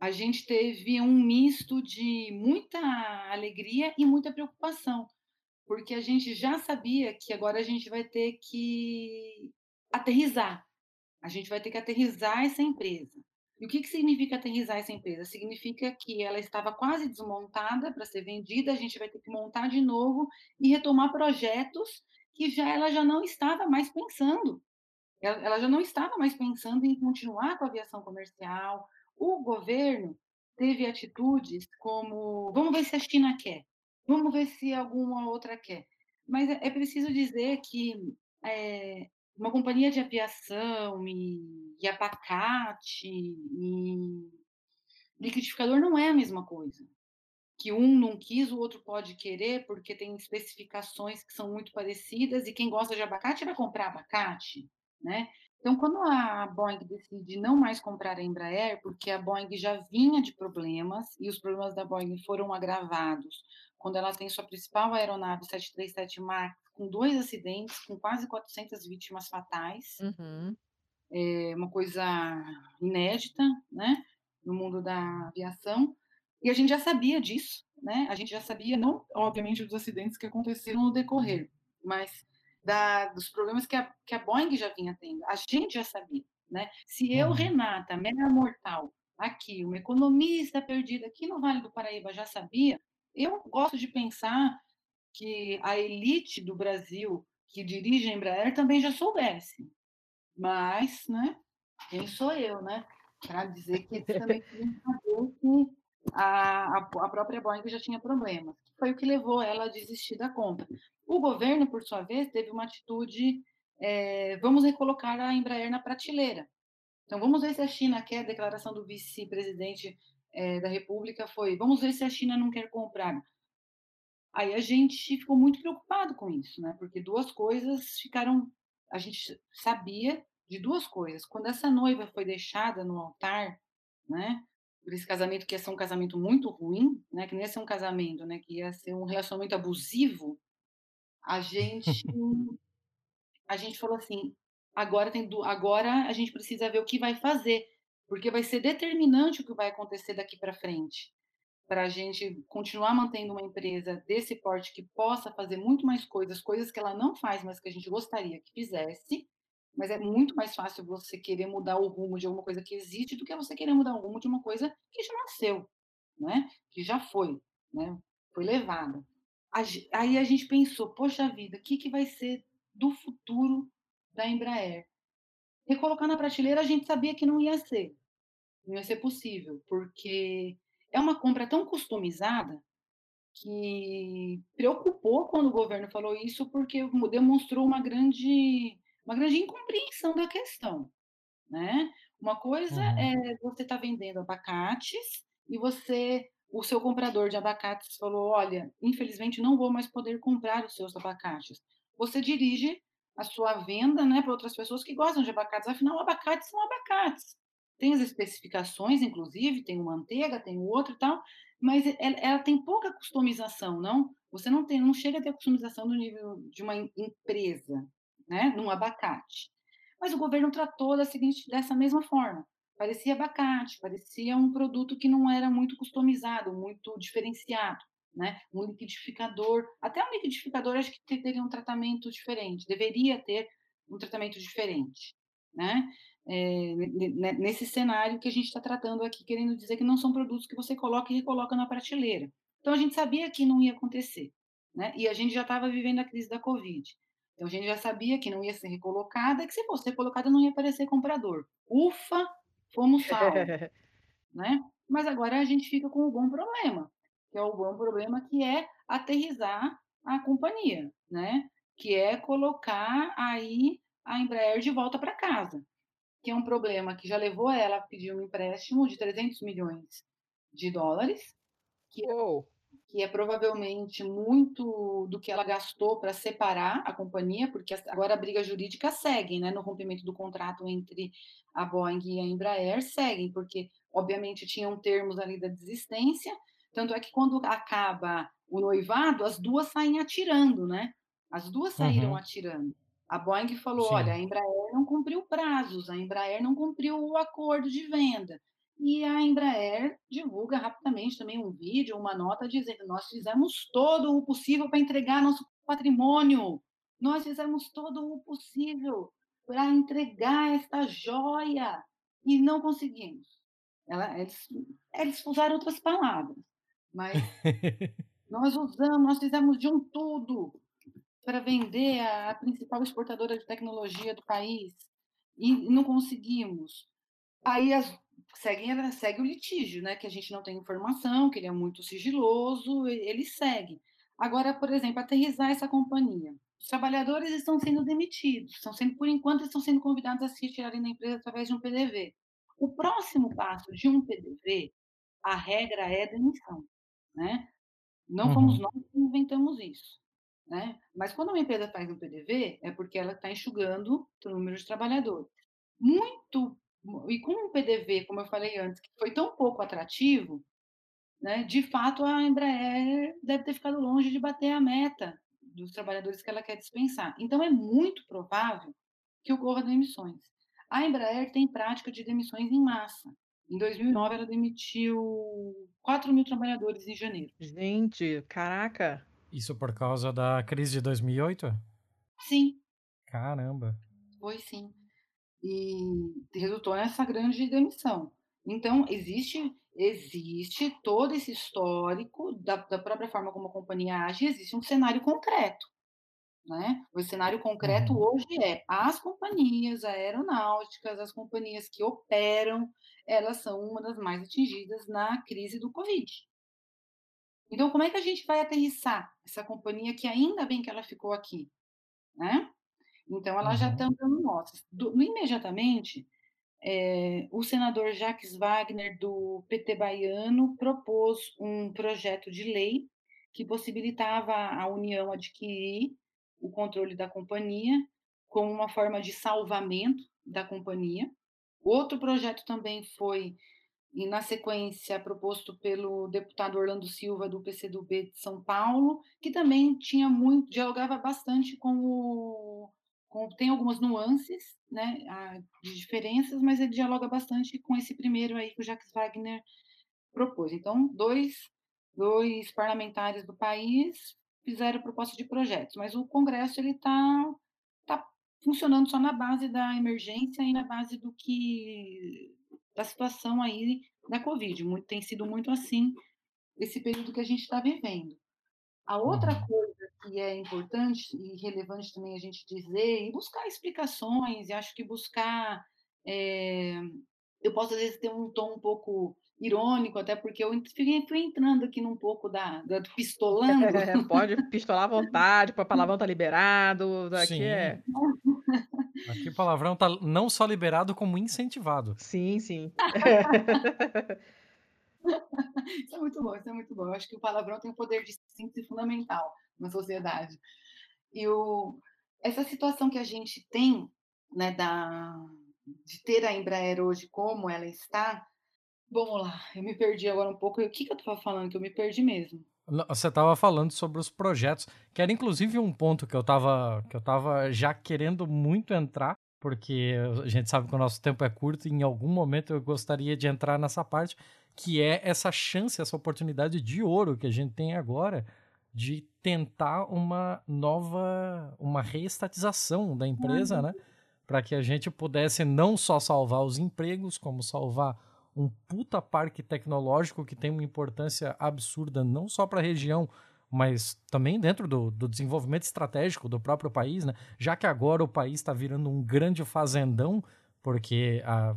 a gente teve um misto de muita alegria e muita preocupação, porque a gente já sabia que agora a gente vai ter que aterrizar. A gente vai ter que aterrizar essa empresa. E o que, que significa aterrizar essa empresa? Significa que ela estava quase desmontada para ser vendida, a gente vai ter que montar de novo e retomar projetos que já ela já não estava mais pensando. Ela, ela já não estava mais pensando em continuar com a aviação comercial. O governo teve atitudes como vamos ver se a China quer, vamos ver se alguma outra quer. Mas é, é preciso dizer que é, uma companhia de aviação e, e abacate e liquidificador não é a mesma coisa. Que um não quis, o outro pode querer, porque tem especificações que são muito parecidas, e quem gosta de abacate vai comprar abacate, né? Então, quando a Boeing decide não mais comprar a Embraer, porque a Boeing já vinha de problemas, e os problemas da Boeing foram agravados, quando ela tem sua principal aeronave 737 MAX, com dois acidentes, com quase 400 vítimas fatais, Uhum. é uma coisa inédita, né, no mundo da aviação. E a gente já sabia disso, né? A gente já sabia, não, obviamente, dos acidentes que aconteceram no decorrer, mas da, dos problemas que a, que a Boeing já vinha tendo. A gente já sabia, né? Se eu, Uhum. Renata, mera mortal, aqui, uma economista perdida aqui no Vale do Paraíba, já sabia, eu gosto de pensar que a elite do Brasil que dirige a Embraer também já soubesse. Mas, né, quem sou eu, né? Para dizer que eles também queriam que a, a, a própria Boeing já tinha problemas. Foi o que levou ela a desistir da compra. O governo, por sua vez, teve uma atitude: é, vamos recolocar a Embraer na prateleira. Então, vamos ver se a China quer. A declaração do vice-presidente é, da República foi: vamos ver se a China não quer comprar. Aí a gente ficou muito preocupado com isso, né? Porque duas coisas ficaram. A gente sabia de duas coisas. Quando essa noiva foi deixada no altar, né? Por esse casamento que ia ser um casamento muito ruim, né? Que não ia ser um casamento, né? Que ia ser um relacionamento abusivo. A gente, a gente falou assim, agora tem, agora a gente precisa ver o que vai fazer, porque vai ser determinante o que vai acontecer daqui para frente para a gente continuar mantendo uma empresa desse porte que possa fazer muito mais coisas, coisas que ela não faz, mas que a gente gostaria que fizesse. Mas é muito mais fácil você querer mudar o rumo de alguma coisa que existe do que você querer mudar o rumo de uma coisa que já nasceu, né? Que já foi, né? Foi levada. Aí a gente pensou, poxa vida, o que, que vai ser do futuro da Embraer? Recolocar na prateleira a gente sabia que não ia ser, não ia ser possível, porque é uma compra tão customizada que preocupou quando o governo falou isso, porque demonstrou uma grande, uma grande incompreensão da questão. Né? Uma coisa uhum. é você estar tá vendendo abacates e você, o seu comprador de abacates falou, olha, infelizmente não vou mais poder comprar os seus abacates. Você dirige a sua venda né, para outras pessoas que gostam de abacates, afinal, abacates são abacates. Tem as especificações, inclusive, tem o manteiga, tem o outro e tal, mas ela, ela, tem pouca customização, não? Você não tem, não chega a ter customização no nível de uma empresa, né? Num abacate. Mas o governo tratou da seguinte, dessa mesma forma. Parecia abacate, parecia um produto que não era muito customizado, muito diferenciado, né? Um liquidificador, até um liquidificador acho que teria um tratamento diferente, deveria ter um tratamento diferente, né? É, nesse cenário que a gente está tratando aqui, querendo dizer que não são produtos que você coloca e recoloca na prateleira. Então, a gente sabia que não ia acontecer, né? E a gente já estava vivendo a crise da Covid. Então, a gente já sabia que não ia ser recolocada e que se fosse recolocada não ia aparecer comprador. Ufa, fomos salvos, né? Mas agora a gente fica com o bom problema, que é o bom problema que é aterrizar a companhia, né? Que é colocar aí a Embraer de volta para casa que é um problema que já levou ela a pedir um empréstimo de 300 milhões de dólares, que, oh. que é provavelmente muito do que ela gastou para separar a companhia, porque agora a briga jurídica segue, né, no rompimento do contrato entre a Boeing e a Embraer, seguem, porque obviamente tinham termos ali da desistência, tanto é que quando acaba o noivado, as duas saem atirando, né? As duas saíram uhum. atirando. A Boeing falou: Sim. olha, a Embraer não cumpriu prazos, a Embraer não cumpriu o acordo de venda. E a Embraer divulga rapidamente também um vídeo, uma nota dizendo: nós fizemos todo o possível para entregar nosso patrimônio, nós fizemos todo o possível para entregar esta joia e não conseguimos. Ela, eles, eles usaram outras palavras, mas nós usamos, nós fizemos de um tudo para vender a, a principal exportadora de tecnologia do país e não conseguimos. Aí as, segue, segue o litígio, né? Que a gente não tem informação, que ele é muito sigiloso, ele segue. Agora, por exemplo, aterrizar essa companhia. Os trabalhadores estão sendo demitidos, estão sendo, por enquanto, estão sendo convidados a se retirarem da empresa através de um PDV. O próximo passo de um PDV, a regra é demissão, né? Não uhum. fomos nós que inventamos isso. Né? Mas quando uma empresa faz um PDV, é porque ela está enxugando o número de trabalhadores. Muito, e com um PDV, como eu falei antes, que foi tão pouco atrativo, né, de fato a Embraer deve ter ficado longe de bater a meta dos trabalhadores que ela quer dispensar. Então é muito provável que ocorra demissões. A Embraer tem prática de demissões em massa. Em 2009, ela demitiu 4 mil trabalhadores em janeiro. Gente, caraca! Isso por causa da crise de 2008? Sim. Caramba. Foi sim. E resultou nessa grande demissão. Então, existe existe todo esse histórico da, da própria forma como a companhia age, existe um cenário concreto. Né? O cenário concreto uhum. hoje é as companhias aeronáuticas, as companhias que operam, elas são uma das mais atingidas na crise do Covid. Então, como é que a gente vai aterrissar essa companhia que ainda bem que ela ficou aqui, né? Então, ela uhum. já está dando notas. Do, imediatamente, é, o senador Jacques Wagner, do PT baiano, propôs um projeto de lei que possibilitava a União adquirir o controle da companhia como uma forma de salvamento da companhia. Outro projeto também foi e na sequência proposto pelo deputado Orlando Silva do PCdoB de São Paulo, que também tinha muito dialogava bastante com o tem algumas nuances, né, de diferenças, mas ele dialoga bastante com esse primeiro aí que o Jacques Wagner propôs. Então, dois dois parlamentares do país fizeram proposta de projetos, mas o Congresso ele está tá funcionando só na base da emergência e na base do que da situação aí da Covid. Muito, tem sido muito assim esse período que a gente está vivendo. A outra uhum. coisa que é importante e relevante também a gente dizer, e buscar explicações, e acho que buscar. É, eu posso, às vezes, ter um tom um pouco irônico, até porque eu fui entrando aqui num pouco da, da do pistolando. É, pode pistolar à vontade, para palavrão tá liberado, aqui é... Aqui o palavrão tá não só liberado, como incentivado. Sim, sim. isso é muito bom, isso é muito bom. Eu acho que o palavrão tem um poder de síntese fundamental na sociedade. E o, essa situação que a gente tem, né, da, de ter a Embraer hoje como ela está, vamos lá, eu me perdi agora um pouco. O que, que eu estava falando? Que eu me perdi mesmo. Você estava falando sobre os projetos, que era inclusive um ponto que eu estava que eu tava já querendo muito entrar, porque a gente sabe que o nosso tempo é curto e em algum momento eu gostaria de entrar nessa parte, que é essa chance, essa oportunidade de ouro que a gente tem agora de tentar uma nova, uma reestatização da empresa, uhum. né? Para que a gente pudesse não só salvar os empregos, como salvar um puta parque tecnológico que tem uma importância absurda não só para a região, mas também dentro do, do, desenvolvimento estratégico do próprio país, né? Já que agora o país está virando um grande fazendão, porque a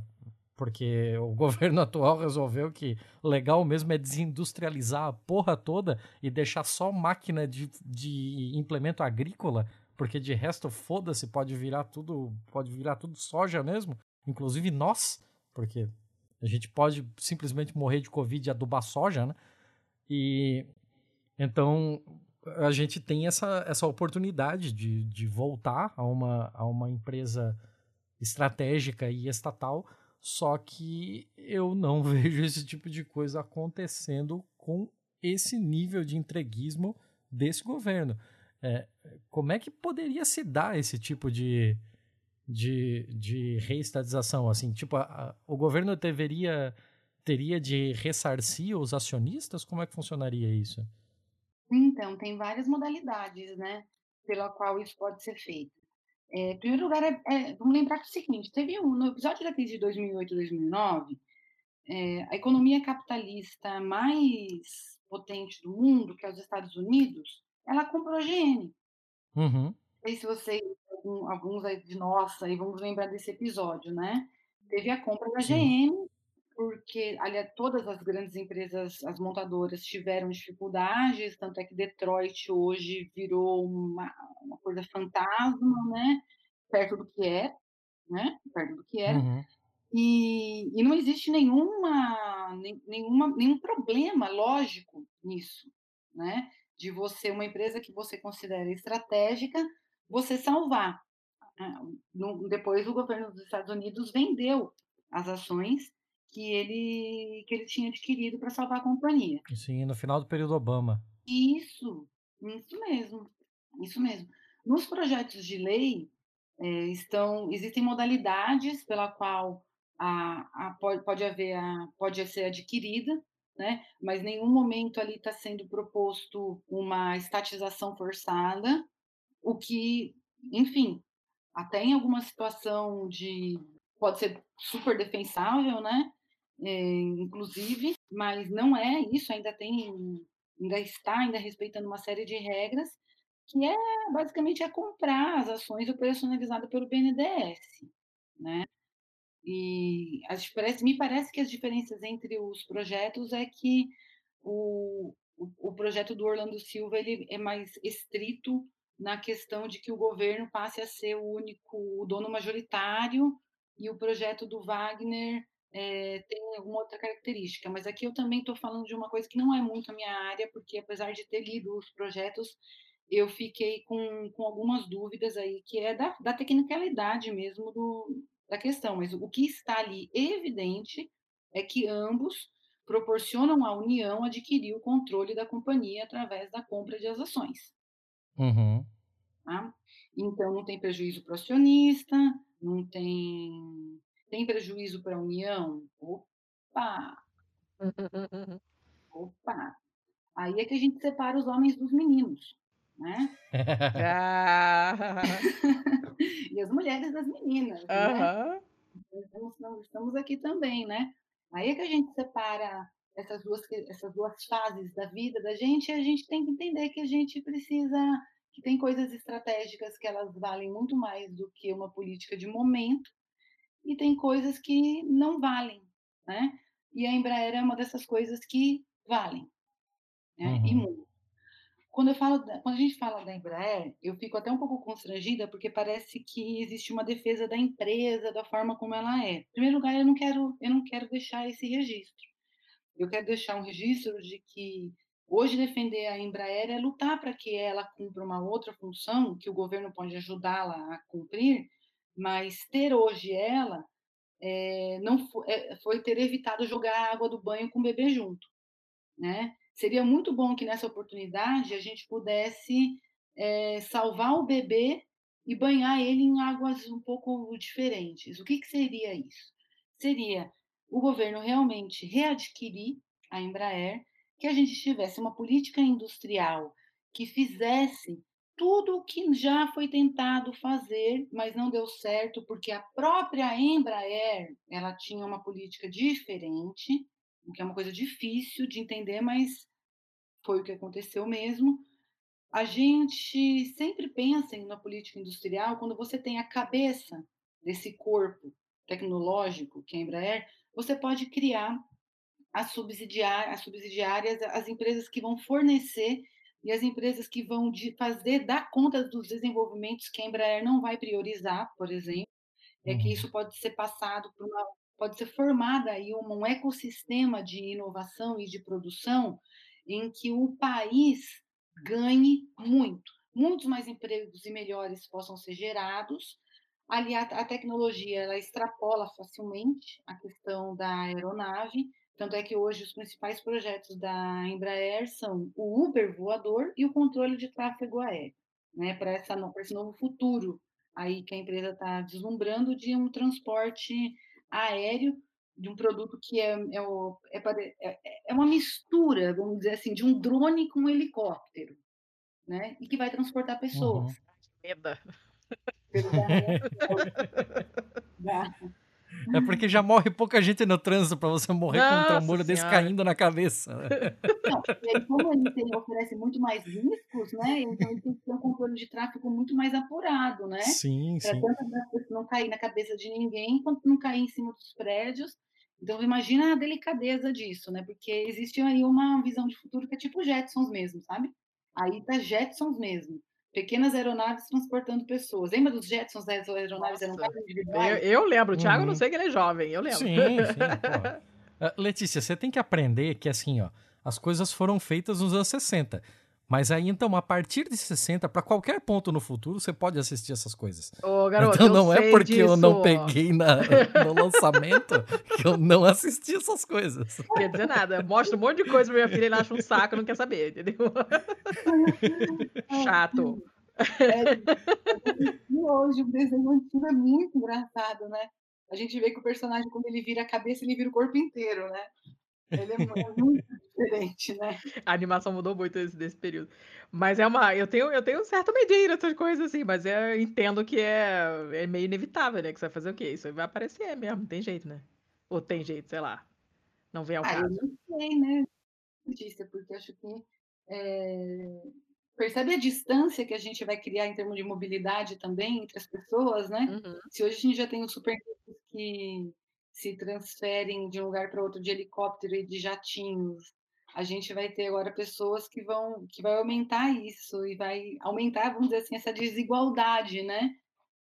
porque o governo atual resolveu que legal mesmo é desindustrializar a porra toda e deixar só máquina de, de implemento agrícola, porque de resto foda-se, pode virar tudo, pode virar tudo soja mesmo, inclusive nós, porque a gente pode simplesmente morrer de covid e adubar soja, né? E então a gente tem essa, essa oportunidade de, de voltar a uma, a uma empresa estratégica e estatal só que eu não vejo esse tipo de coisa acontecendo com esse nível de entreguismo desse governo. É, como é que poderia se dar esse tipo de, de, de reestatização? Assim, tipo, a, a, o governo deveria teria de ressarcir os acionistas? Como é que funcionaria isso? Então, tem várias modalidades, né, pela qual isso pode ser feito. É, em primeiro lugar, é, é, vamos lembrar que é o seguinte: teve um, no episódio da crise de 2008 2009, é, a economia capitalista mais potente do mundo, que é os Estados Unidos, ela comprou a GM. Uhum. Não sei se vocês, alguns aí de nós, aí vamos lembrar desse episódio, né? Teve a compra da. GM, porque aliás, todas as grandes empresas, as montadoras, tiveram dificuldades, tanto é que Detroit hoje virou uma, uma coisa fantasma, né? Perto do que é, né? Perto do que era. Uhum. E, e, não existe nenhuma, nenhuma, nenhum problema lógico nisso, né? De você, uma empresa que você considera estratégica, você salvar. Ah, depois o governo dos Estados Unidos vendeu as ações que ele, que ele tinha adquirido para salvar a companhia. Sim, no final do período Obama. Isso, isso mesmo, isso mesmo. Nos projetos de lei é, estão existem modalidades pela qual a, a pode, pode haver a, pode ser adquirida, né? Mas nenhum momento ali está sendo proposto uma estatização forçada, o que, enfim, até em alguma situação de pode ser super defensável, né? é, inclusive, mas não é isso, ainda tem, ainda está ainda respeitando uma série de regras, que é basicamente é comprar as ações operacionalizadas pelo BNDES, né? E as, parece, me parece que as diferenças entre os projetos é que o, o, o projeto do Orlando Silva ele é mais estrito na questão de que o governo passe a ser o único o dono majoritário e o projeto do Wagner é, tem alguma outra característica, mas aqui eu também estou falando de uma coisa que não é muito a minha área, porque apesar de ter lido os projetos, eu fiquei com, com algumas dúvidas aí, que é da, da tecnicalidade mesmo do, da questão, mas o que está ali evidente é que ambos proporcionam à União adquirir o controle da companhia através da compra de ações. Uhum. Tá? Então, não tem prejuízo para o acionista, não tem, tem prejuízo para a União? Opa! Opa! Aí é que a gente separa os homens dos meninos, né? E as mulheres das meninas, né? aham. Então, nós estamos aqui também, né? Aí é que a gente separa essas duas, essas duas fases da vida da gente e a gente tem que entender que a gente precisa, que tem coisas estratégicas que elas valem muito mais do que uma política de momento e tem coisas que não valem, né? E a Embraer é uma dessas coisas que valem, né? E Uhum. muito. Quando, eu falo da- quando a gente fala da Embraer, eu fico até um pouco constrangida, porque parece que existe uma defesa da empresa, da forma como ela é. Em primeiro lugar, eu não quero, eu não quero deixar esse registro. Eu quero deixar um registro de que hoje defender a Embraer é lutar para que ela cumpra uma outra função, que o governo pode ajudá-la a cumprir, mas ter hoje ela é, não fo- é, foi ter evitado jogar a água do banho com o bebê junto né? Seria muito bom que nessa oportunidade a gente pudesse eh, salvar o bebê e banhar ele em águas um pouco diferentes. O que, que seria isso? Seria o governo realmente readquirir a Embraer, que a gente tivesse uma política industrial que fizesse tudo o que já foi tentado fazer, mas não deu certo, porque a própria Embraer ela tinha uma política diferente, o que é uma coisa difícil de entender, mas foi o que aconteceu mesmo. A gente sempre pensa em uma política industrial quando você tem a cabeça desse corpo tecnológico, que é a Embraer, você pode criar as, subsidiar, as subsidiárias, as empresas que vão fornecer e as empresas que vão fazer dar conta dos desenvolvimentos que a Embraer não vai priorizar, por exemplo é que Uhum. isso pode ser passado por uma, pode ser formada aí um, um ecossistema de inovação e de produção em que o país ganhe muito, muitos mais empregos e melhores possam ser gerados. Ali a, a tecnologia ela extrapola facilmente a questão da aeronave, tanto é que hoje os principais projetos da Embraer são o Uber voador e o controle de tráfego aéreo, né, para esse novo futuro aí que a empresa está deslumbrando de um transporte aéreo de um produto que é, é, o- é é- é uma mistura, vamos dizer assim, de um drone com um helicóptero, né? E que vai transportar pessoas. Uhum. É porque já morre pouca gente no trânsito pra você morrer com um Nossa trambolho desse caindo na cabeça. Não, e aí, como ele oferece muito mais riscos, né? Então ele tem que ter um controle de tráfego muito mais apurado, né? Sim, para sim. tanto não cair na cabeça de ninguém, quanto não cair em cima dos prédios. Então, imagina a delicadeza disso, né? Porque existe aí uma visão de futuro que é tipo Jetsons mesmo, sabe? Aí tá Jetsons mesmo. Pequenas aeronaves transportando pessoas. Lembra dos Jetsons, as aeronaves eram Nossa. mais Eu, individuais? eu lembro, o Thiago, eu não Uhum. sei que ele é jovem, eu lembro. Sim, sim. Ah, Letícia, você tem que aprender que assim, ó, as coisas foram feitas nos anos 60. Mas aí, então, a partir de 60, pra qualquer ponto no futuro, você pode assistir essas coisas. Ô, garoto, então eu não é sei porque eu não disso. peguei na- no lançamento que eu não assisti essas coisas. Não quer dizer nada. Mostra um monte de coisa pra minha filha, ele acha um saco, não quer saber, entendeu? Chato. E hoje o desenho antigo é muito engraçado, né? A gente vê que o personagem, quando ele vira a cabeça, ele vira o corpo inteiro, né? Ele é é muito diferente, né? A animação mudou muito desse, desse período. Mas é uma. Eu tenho, eu tenho um certo medinho nessas coisas assim, mas eu entendo que é, é meio inevitável, né? Que você vai fazer o quê? Isso vai aparecer mesmo, não tem jeito, né? Ou tem jeito, sei lá. Não vem ao Ah, eu caso. não sei, né? Porque acho que é, percebe a distância que a gente vai criar em termos de mobilidade também entre as pessoas, né? Uhum. Se hoje a gente já tem os supermercados que se transferem de um lugar para outro de helicóptero e de jatinhos, a gente vai ter agora pessoas que vão que vai aumentar isso e vai aumentar, vamos dizer assim, essa desigualdade, né?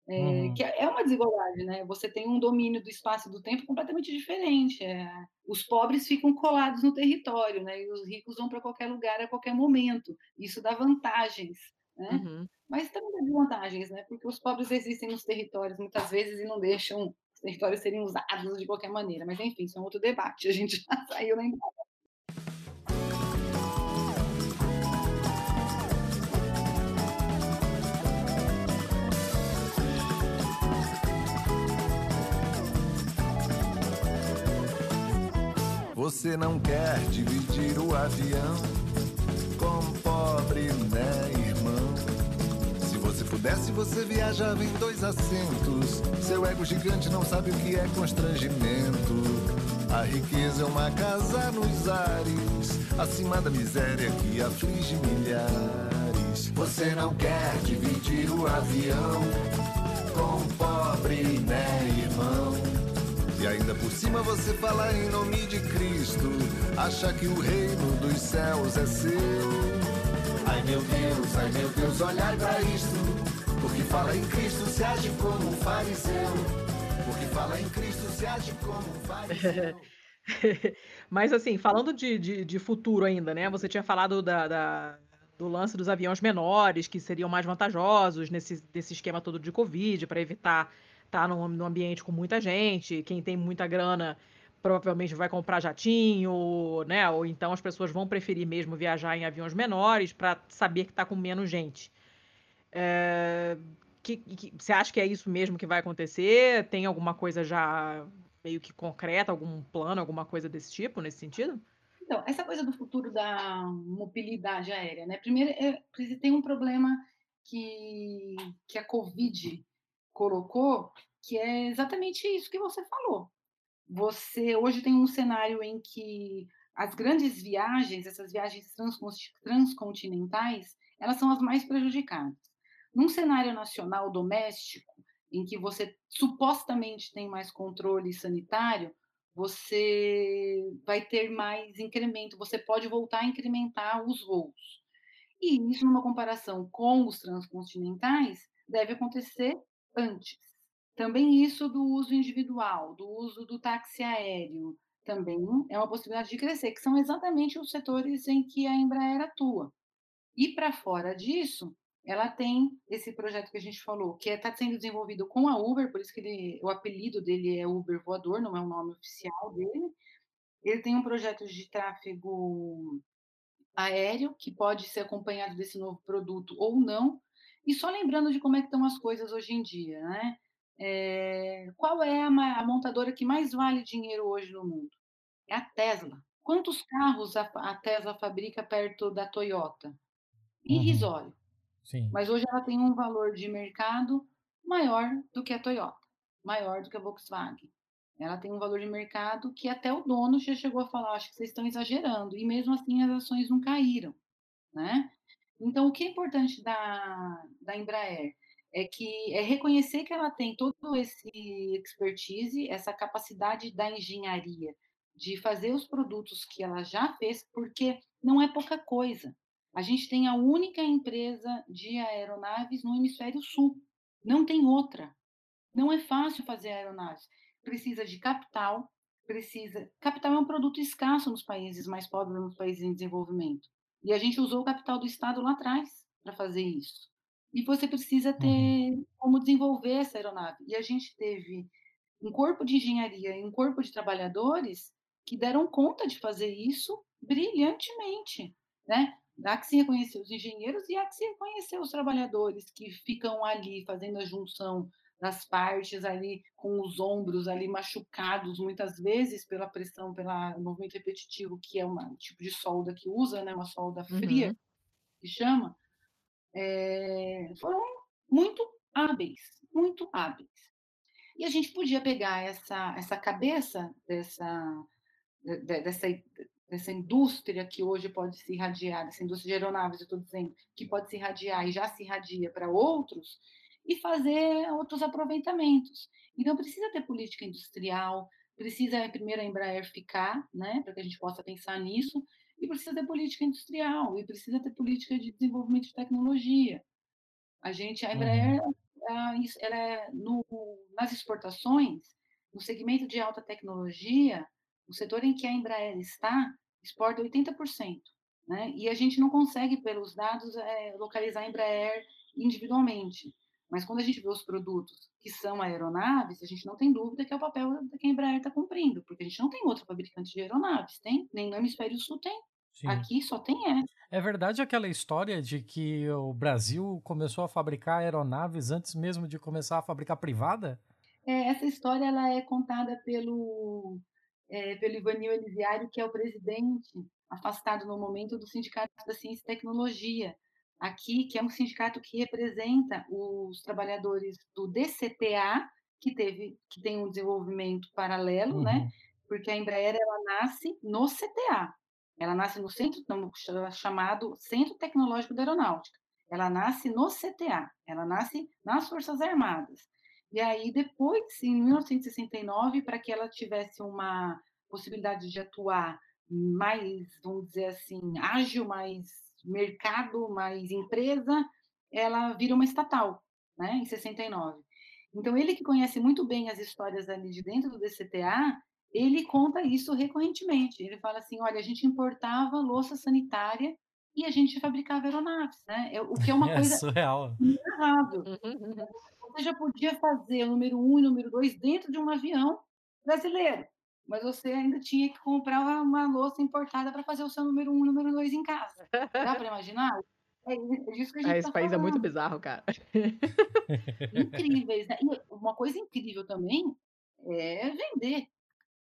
É, Uhum. que é uma desigualdade, né? Você tem um domínio do espaço e do tempo completamente diferente. é. os pobres ficam colados no território, né? E os ricos vão para qualquer lugar a qualquer momento. Isso dá vantagens, né? Uhum. Mas também dá desvantagens, né? Porque os pobres existem nos territórios muitas vezes e não deixam territórios serem usados de qualquer maneira. Mas, enfim, isso é um outro debate. A gente já saiu na Você não quer dividir o avião com pobre? Se você pudesse, você viajava em dois assentos. Seu ego gigante não sabe o que é constrangimento. A riqueza é uma casa nos ares, acima da miséria que aflige milhares. Você não quer dividir o avião com um pobre, né, irmão? E ainda por cima você fala em nome de Cristo, acha que o reino dos céus é seu. Meu Deus, ai meu Deus, olhai para isto, porque fala em Cristo se age como um fariseu. Porque fala em Cristo se age como um fariseu. Mas assim, falando de, de, de, futuro ainda, né? Você tinha falado da, da, do lance dos aviões menores, que seriam mais vantajosos nesse, nesse esquema todo de Covid, para evitar tá num, num ambiente com muita gente, quem tem muita grana provavelmente vai comprar jatinho, né? Ou então as pessoas vão preferir mesmo viajar em aviões menores para saber que está com menos gente. É... Que, que, você acha que é isso mesmo que vai acontecer? Tem alguma coisa já meio que concreta, algum plano, alguma coisa desse tipo, nesse sentido? Então, essa coisa do futuro da mobilidade aérea, né? Primeiro, é, tem um problema que, que a Covid colocou, que é exatamente isso que você falou. Você hoje tem um cenário em que as grandes viagens, essas viagens transcontinentais, elas são as mais prejudicadas. Num cenário nacional doméstico, em que você supostamente tem mais controle sanitário, você vai ter mais incremento, você pode voltar a incrementar os voos. E isso, numa comparação com os transcontinentais, deve acontecer antes. Também isso do uso individual, do uso do táxi aéreo, também é uma possibilidade de crescer, que são exatamente os setores em que a Embraer atua. E para fora disso, ela tem esse projeto que a gente falou, que está é, sendo desenvolvido com a Uber, por isso que ele, o apelido dele é Uber Voador, não é o nome oficial dele. Ele tem um projeto de tráfego aéreo, que pode ser acompanhado desse novo produto ou não, e só lembrando de como é que estão as coisas hoje em dia, né? É, qual é a, a, montadora que mais vale dinheiro hoje no mundo? É a Tesla. Quantos carros a, a Tesla fabrica perto da Toyota? Uhum. Irrisório. Uhum. Mas hoje ela tem um valor de mercado maior do que a Toyota, maior do que a Volkswagen. Ela tem um valor de mercado que até o dono já chegou a falar, acho que vocês estão exagerando. E mesmo assim as ações não caíram, né? Então, o que é importante da, da Embraer é que é reconhecer que ela tem todo esse expertise, essa capacidade da engenharia de fazer os produtos que ela já fez, porque não é pouca coisa. A gente tem a única empresa de aeronaves no hemisfério sul, não tem outra. Não é fácil fazer aeronaves. Precisa de capital, precisa. Capital é um produto escasso nos países mais pobres, nos países em desenvolvimento. E a gente usou o capital do Estado lá atrás para fazer isso. E você precisa ter uhum. como desenvolver essa aeronave. E a gente teve um corpo de engenharia e um corpo de trabalhadores que deram conta de fazer isso brilhantemente, né? Há que se reconhecer os engenheiros e há que se reconhecer os trabalhadores que ficam ali fazendo a junção das partes ali com os ombros ali machucados muitas vezes pela pressão, pelo movimento repetitivo, que é um tipo de solda que usa, né, uma solda fria, uhum. que chama, é, foram muito hábeis, muito hábeis. E a gente podia pegar essa, essa cabeça dessa, dessa, dessa indústria que hoje pode se irradiar, dessa indústria de aeronaves, eu estou dizendo, que pode se irradiar e já se irradia para outros, e fazer outros aproveitamentos. Então, precisa ter política industrial, precisa primeiro a Embraer ficar, né, para que a gente possa pensar nisso, e precisa ter política industrial, e precisa ter política de desenvolvimento de tecnologia. A gente, a Embraer, uhum. ela, ela é no, nas exportações, no segmento de alta tecnologia, o setor em que a Embraer está, exporta 80%. Né? E a gente não consegue, pelos dados, é, localizar a Embraer individualmente Mas quando a gente vê os produtos que são aeronaves, a gente não tem dúvida que é o papel que a Embraer está cumprindo, porque a gente não tem outro fabricante de aeronaves, tem? Nem no hemisfério sul tem. Sim. Aqui só tem essa. É verdade aquela história de que o Brasil começou a fabricar aeronaves antes mesmo de começar a fabricar privada? É, essa história ela é contada pelo, é, pelo Ivanil Elisiário, que é o presidente afastado no momento do Sindicato da Ciência e Tecnologia, aqui, que é um sindicato que representa os trabalhadores do DCTA, que teve que tem um desenvolvimento paralelo, né? uhum. né? Porque a Embraer ela nasce no CTA. Ela nasce no centro chamado Centro Tecnológico da Aeronáutica. Ela nasce no CTA, ela nasce nas Forças Armadas. E aí depois, em 1969, para que ela tivesse uma possibilidade de atuar mais, vamos dizer assim, ágil, mais mercado, mais empresa, ela vira uma estatal, né, em 69. Então, ele que conhece muito bem as histórias ali de dentro do DCTA, ele conta isso recorrentemente. Ele fala assim, olha, a gente importava louça sanitária e a gente fabricava aeronaves, né? É, o que é uma é coisa surreal. errado. Você já podia fazer o número um e o número dois dentro de um avião brasileiro mas você ainda tinha que comprar uma, uma louça importada para fazer o seu número um número dois em casa. Dá para imaginar? É, é disso que a gente ah, Esse tá país falando. é muito bizarro, cara. Incríveis, né? E uma coisa incrível também é vender.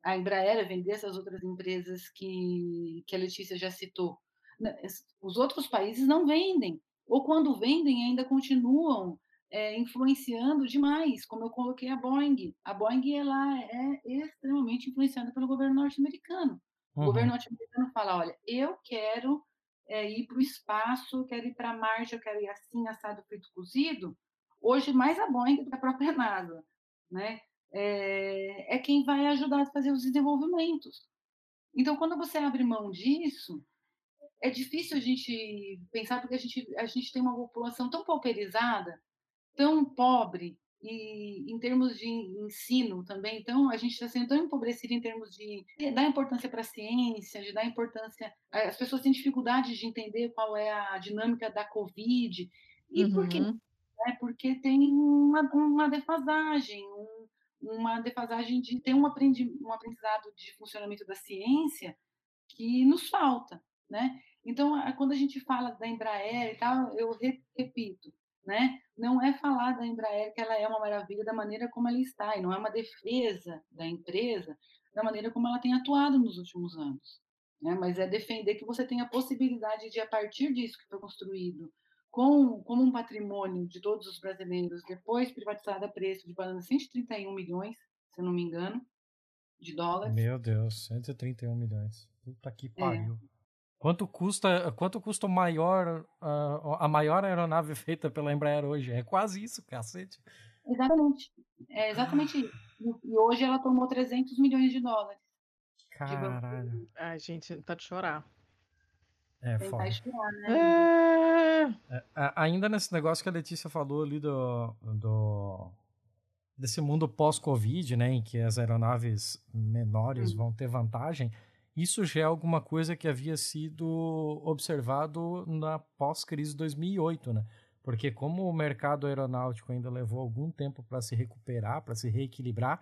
A Embraer é vender essas outras empresas que, que a Letícia já citou. Né, os outros países não vendem. Ou quando vendem, ainda continuam é, influenciando demais, como eu coloquei a Boeing. A Boeing ela é extremamente influenciada pelo governo norte-americano. Uhum. O governo norte-americano fala, olha, eu quero é, ir para o espaço, quero ir para Marte, eu quero ir assim, assado, frito, cozido. Hoje, mais a Boeing do que a própria NASA, né? É, é quem vai ajudar a fazer os desenvolvimentos. Então, quando você abre mão disso, é difícil a gente pensar, porque a gente, a gente tem uma população tão pauperizada tão pobre e em termos de ensino também, então a gente está sendo tão empobrecido em termos de dar importância para a ciência, de dar importância. As pessoas têm dificuldade de entender qual é a dinâmica da Covid. E uhum. por quê? É porque tem uma, uma defasagem, um, uma defasagem de ter um, aprendi, um aprendizado de funcionamento da ciência que nos falta, né? Então, quando a gente fala da Embraer e tal, eu repito, né? Não é falar da Embraer que ela é uma maravilha da maneira como ela está, e não é uma defesa da empresa da maneira como ela tem atuado nos últimos anos. Né? Mas é defender que você tenha a possibilidade de, a partir disso que foi construído, com, como um patrimônio de todos os brasileiros, depois privatizado a preço de 131 milhões, se não me engano, de dólares. Meu Deus, 131 milhões. Puta que é. pariu. É. Quanto custa, quanto custa maior, uh, a maior aeronave feita pela Embraer hoje? É quase isso, cacete. Exatamente. É exatamente isso. E hoje ela tomou 300 milhões de dólares. Caralho. Ai, gente, tá de chorar. É, foda. Chorar, né? é... É, ainda nesse negócio que a Letícia falou ali do, do desse mundo pós-Covid, né, em que as aeronaves menores hum. vão ter vantagem, isso já é alguma coisa que havia sido observado na pós-crise 2008, né? Porque como o mercado aeronáutico ainda levou algum tempo para se recuperar, para se reequilibrar,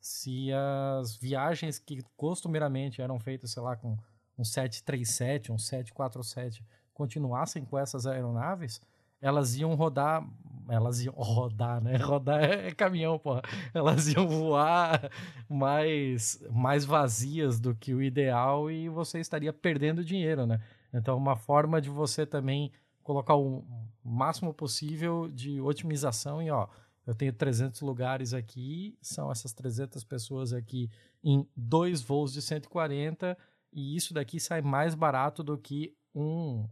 se as viagens que costumeiramente eram feitas, sei lá, com um 737, um 747, continuassem com essas aeronaves, elas iam rodar, elas iam rodar, né? Rodar é caminhão, porra. Elas iam voar mais, mais vazias do que o ideal e você estaria perdendo dinheiro, né? Então, uma forma de você também colocar o máximo possível de otimização e, ó, eu tenho 300 lugares aqui, são essas 300 pessoas aqui em dois voos de 140 e isso daqui sai mais barato do que um,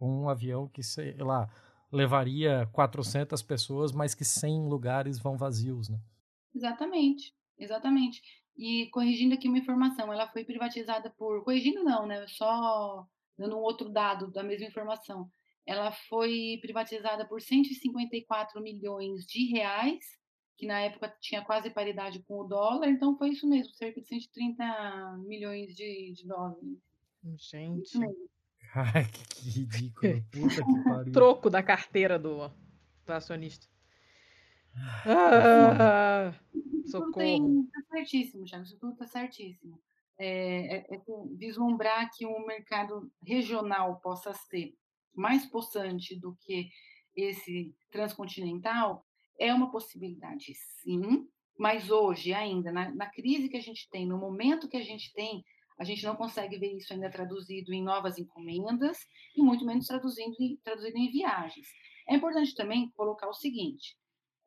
um avião que, sei lá, levaria 400 pessoas, mas que 100 lugares vão vazios, né? Exatamente, exatamente. E corrigindo aqui uma informação, ela foi privatizada por. Corrigindo não, né? Só dando um outro dado da mesma informação. Ela foi privatizada por 154 milhões de reais, que na época tinha quase paridade com o dólar, então foi isso mesmo, cerca de 130 milhões de, de dólares. Gente. Ai, que ridículo. Puta que pariu. Troco da carteira do, do acionista. Ah, Isso tudo socorro. tem, tá certíssimo, Thiago, isso tudo tá certíssimo. É, é, é vislumbrar que um mercado regional possa ser mais possante do que esse transcontinental é uma possibilidade, sim, mas hoje ainda, na, na crise que a gente tem, no momento que a gente tem, a gente não consegue ver isso ainda traduzido em novas encomendas e muito menos traduzindo, traduzido em viagens. É importante também colocar o seguinte,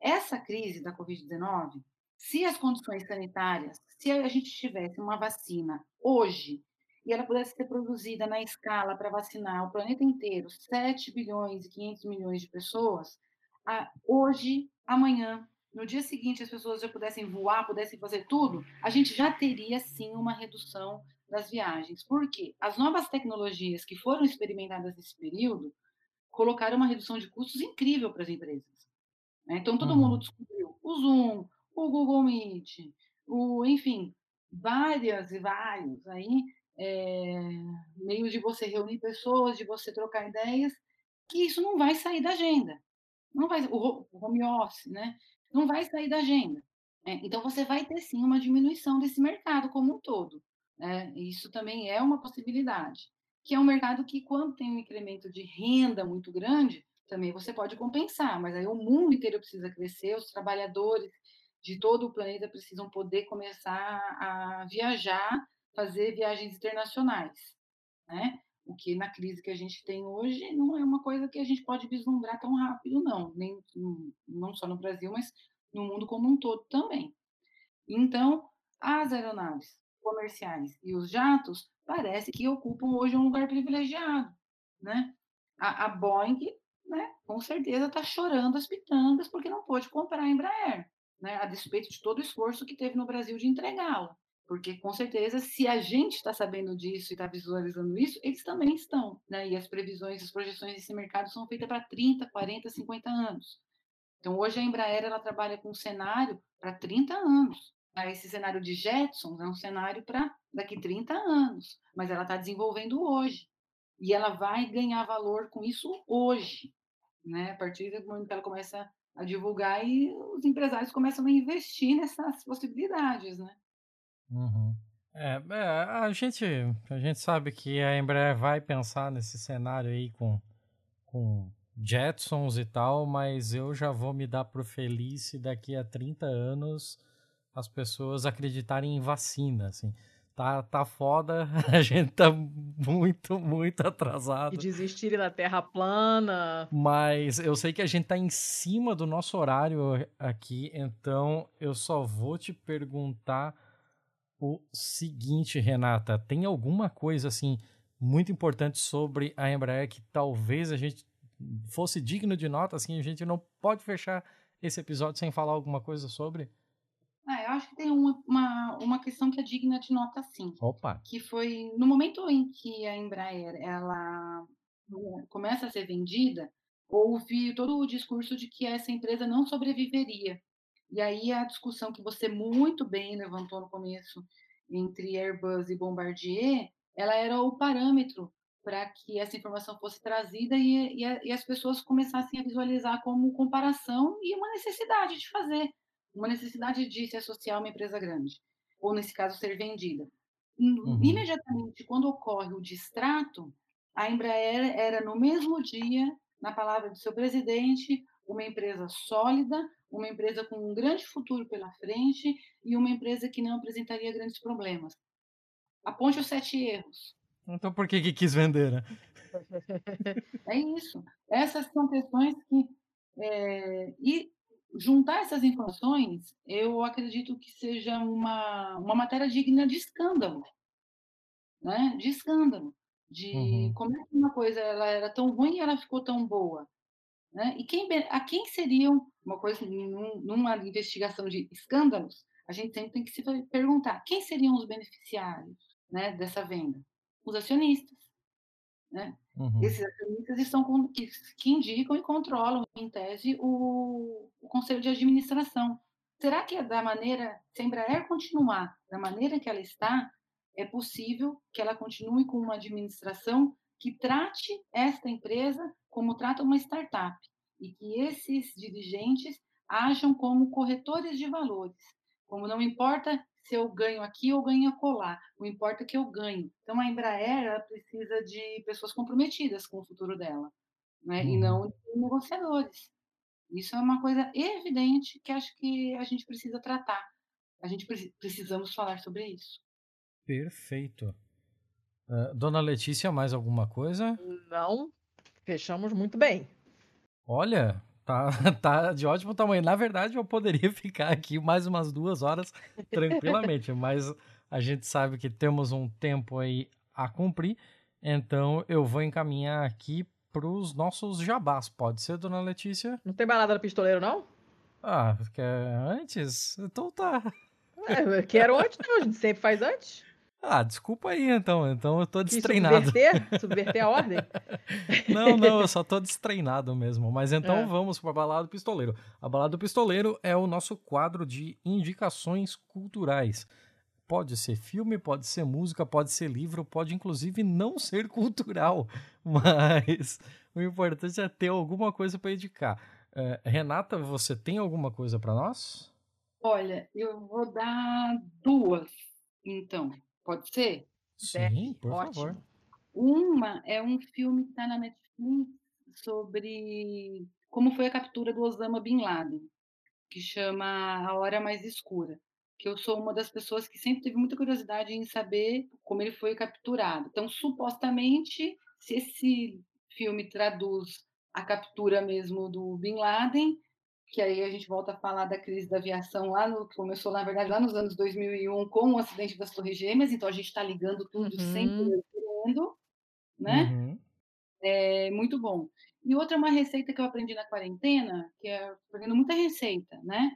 essa crise da Covid-19, se as condições sanitárias, se a gente tivesse uma vacina hoje e ela pudesse ser produzida na escala para vacinar o planeta inteiro, 7 bilhões e 500 milhões de pessoas, hoje, amanhã, no dia seguinte, as pessoas já pudessem voar, pudessem fazer tudo, a gente já teria sim uma redução das viagens. Por quê? As novas tecnologias que foram experimentadas nesse período colocaram uma redução de custos incrível para as empresas. né? Então, todo mundo Uhum. descobriu o Zoom, o Google Meet, o, enfim, várias e vários aí, é, meios de você reunir pessoas, de você trocar ideias, que isso não vai sair da agenda. Não vai, o home office, né? Não vai sair da agenda. né? Então, você vai ter sim uma diminuição desse mercado como um todo. né? Isso também é uma possibilidade. Que é um mercado que, quando tem um incremento de renda muito grande, também você pode compensar, mas aí o mundo inteiro precisa crescer, os trabalhadores de todo o planeta precisam poder começar a viajar, fazer viagens internacionais, né? O que na crise que a gente tem hoje não é uma coisa que a gente pode vislumbrar tão rápido, não, nem não só no Brasil, mas no mundo como um todo também. Então, as aeronaves comerciais e os jatos parece que ocupam hoje um lugar privilegiado, né? A, a Boeing, né, com certeza está chorando as pitangas porque não pôde comprar a Embraer, né? A despeito de todo o esforço que teve no Brasil de entregá-la. Porque, com certeza, se a gente está sabendo disso e está visualizando isso, eles também estão. Né? E as previsões, as projeções desse mercado são feitas para 30, 40, 50 anos. Então, hoje a Embraer ela trabalha com um cenário para 30 anos. Esse cenário de Jetsons é um cenário para daqui 30 anos, mas ela está desenvolvendo hoje. E ela vai ganhar valor com isso hoje, né? A partir do momento que ela começa a divulgar e os empresários começam a investir nessas possibilidades, né? Uhum. É, é, a gente, a gente sabe que a Embraer vai pensar nesse cenário aí com, com Jetsons e tal, mas eu já vou me dar pro feliz se daqui a 30 anos as pessoas acreditarem em vacina, assim. Tá, tá foda, a gente tá muito, muito E atrasado. desistirem da Terra plana. Mas eu sei que a gente tá em cima do nosso horário aqui, então eu só vou te perguntar o seguinte, Renata, tem alguma coisa assim muito importante sobre a Embraer que talvez a gente fosse digno de nota, assim, a gente não pode fechar esse episódio sem falar alguma coisa sobre? Ah, eu acho que tem uma, uma, uma questão que é digna de nota, sim. Opa. Que foi no momento em que a Embraer ela começa a ser vendida, houve todo o discurso de que essa empresa não sobreviveria. E aí a discussão que você muito bem levantou no começo entre Airbus e Bombardier, ela era o parâmetro para que essa informação fosse trazida e, e, a, e, as pessoas começassem a visualizar como comparação e uma necessidade de fazer, uma necessidade de se associar a uma empresa grande, ou nesse caso ser vendida. Uhum. Imediatamente quando ocorre o distrato, a Embraer era no mesmo dia, na palavra do seu presidente, uma empresa sólida, uma empresa com um grande futuro pela frente e uma empresa que não apresentaria grandes problemas. Aponte os sete erros. Então por que, que quis vender, né? É isso. Essas são questões que. É, e juntar essas informações, eu acredito que seja uma, uma matéria digna de escândalo. Né? De escândalo. De uhum. como é que uma coisa ela era tão ruim e ela ficou tão boa. Né? E quem, a quem seriam, uma coisa, num, numa investigação de escândalos, a gente sempre tem que se perguntar quem seriam os beneficiários né, dessa venda? Os acionistas. Né? Uhum. Esses acionistas estão com, que, que, indicam e controlam, em tese, o, o conselho de administração. Será que é da maneira, se a Embraer continuar da maneira que ela está, é possível que ela continue com uma administração que trate esta empresa como trata uma startup e que esses dirigentes ajam como corretores de valores. Como não importa se eu ganho aqui ou ganho acolá, o importa é que eu ganho. Então, a Embraer precisa de pessoas comprometidas com o futuro dela, né? e não Uhum. de negociadores. Isso é uma coisa evidente que acho que a gente precisa tratar. A gente preci- precisamos falar sobre isso. Perfeito. Ah, Dona Letícia, mais alguma coisa? Não, fechamos muito bem. Olha, tá, tá de ótimo tamanho. Na verdade, eu poderia ficar aqui mais umas duas horas tranquilamente, mas a gente sabe que temos um tempo aí a cumprir, então eu vou encaminhar aqui para os nossos jabás. Pode ser, Dona Letícia? Não tem balada do pistoleiro, não? Ah, quer antes? Então tá. É, quero antes, não. A gente sempre faz antes. Ah, desculpa aí então. Então eu tô destreinado. subverter, subverter a ordem. Não, não, eu só tô destreinado mesmo. Mas então É. vamos para a Balada do Pistoleiro. A Balada do Pistoleiro é o nosso quadro de indicações culturais. Pode ser filme, pode ser música, pode ser livro, pode inclusive não ser cultural. Mas o importante é ter alguma coisa para indicar. É, Renata, você tem alguma coisa para nós? Olha, eu vou dar duas, então. Pode ser? Sim, por Ótimo. favor. Uma é um filme que está na Netflix sobre como foi a captura do Osama Bin Laden, que chama A Hora Mais Escura. Que eu sou uma das pessoas que sempre teve muita curiosidade em saber como ele foi capturado. Então, supostamente, se esse filme traduz a captura mesmo do Bin Laden, que aí a gente volta a falar da crise da aviação lá no que começou, na verdade, lá nos anos 2001 com o acidente das Torres Gêmeas, então a gente está ligando tudo Uhum. sempre querendo, né? Uhum. É muito bom. E outra é uma receita que eu aprendi na quarentena, que é aprendendo muita receita, né?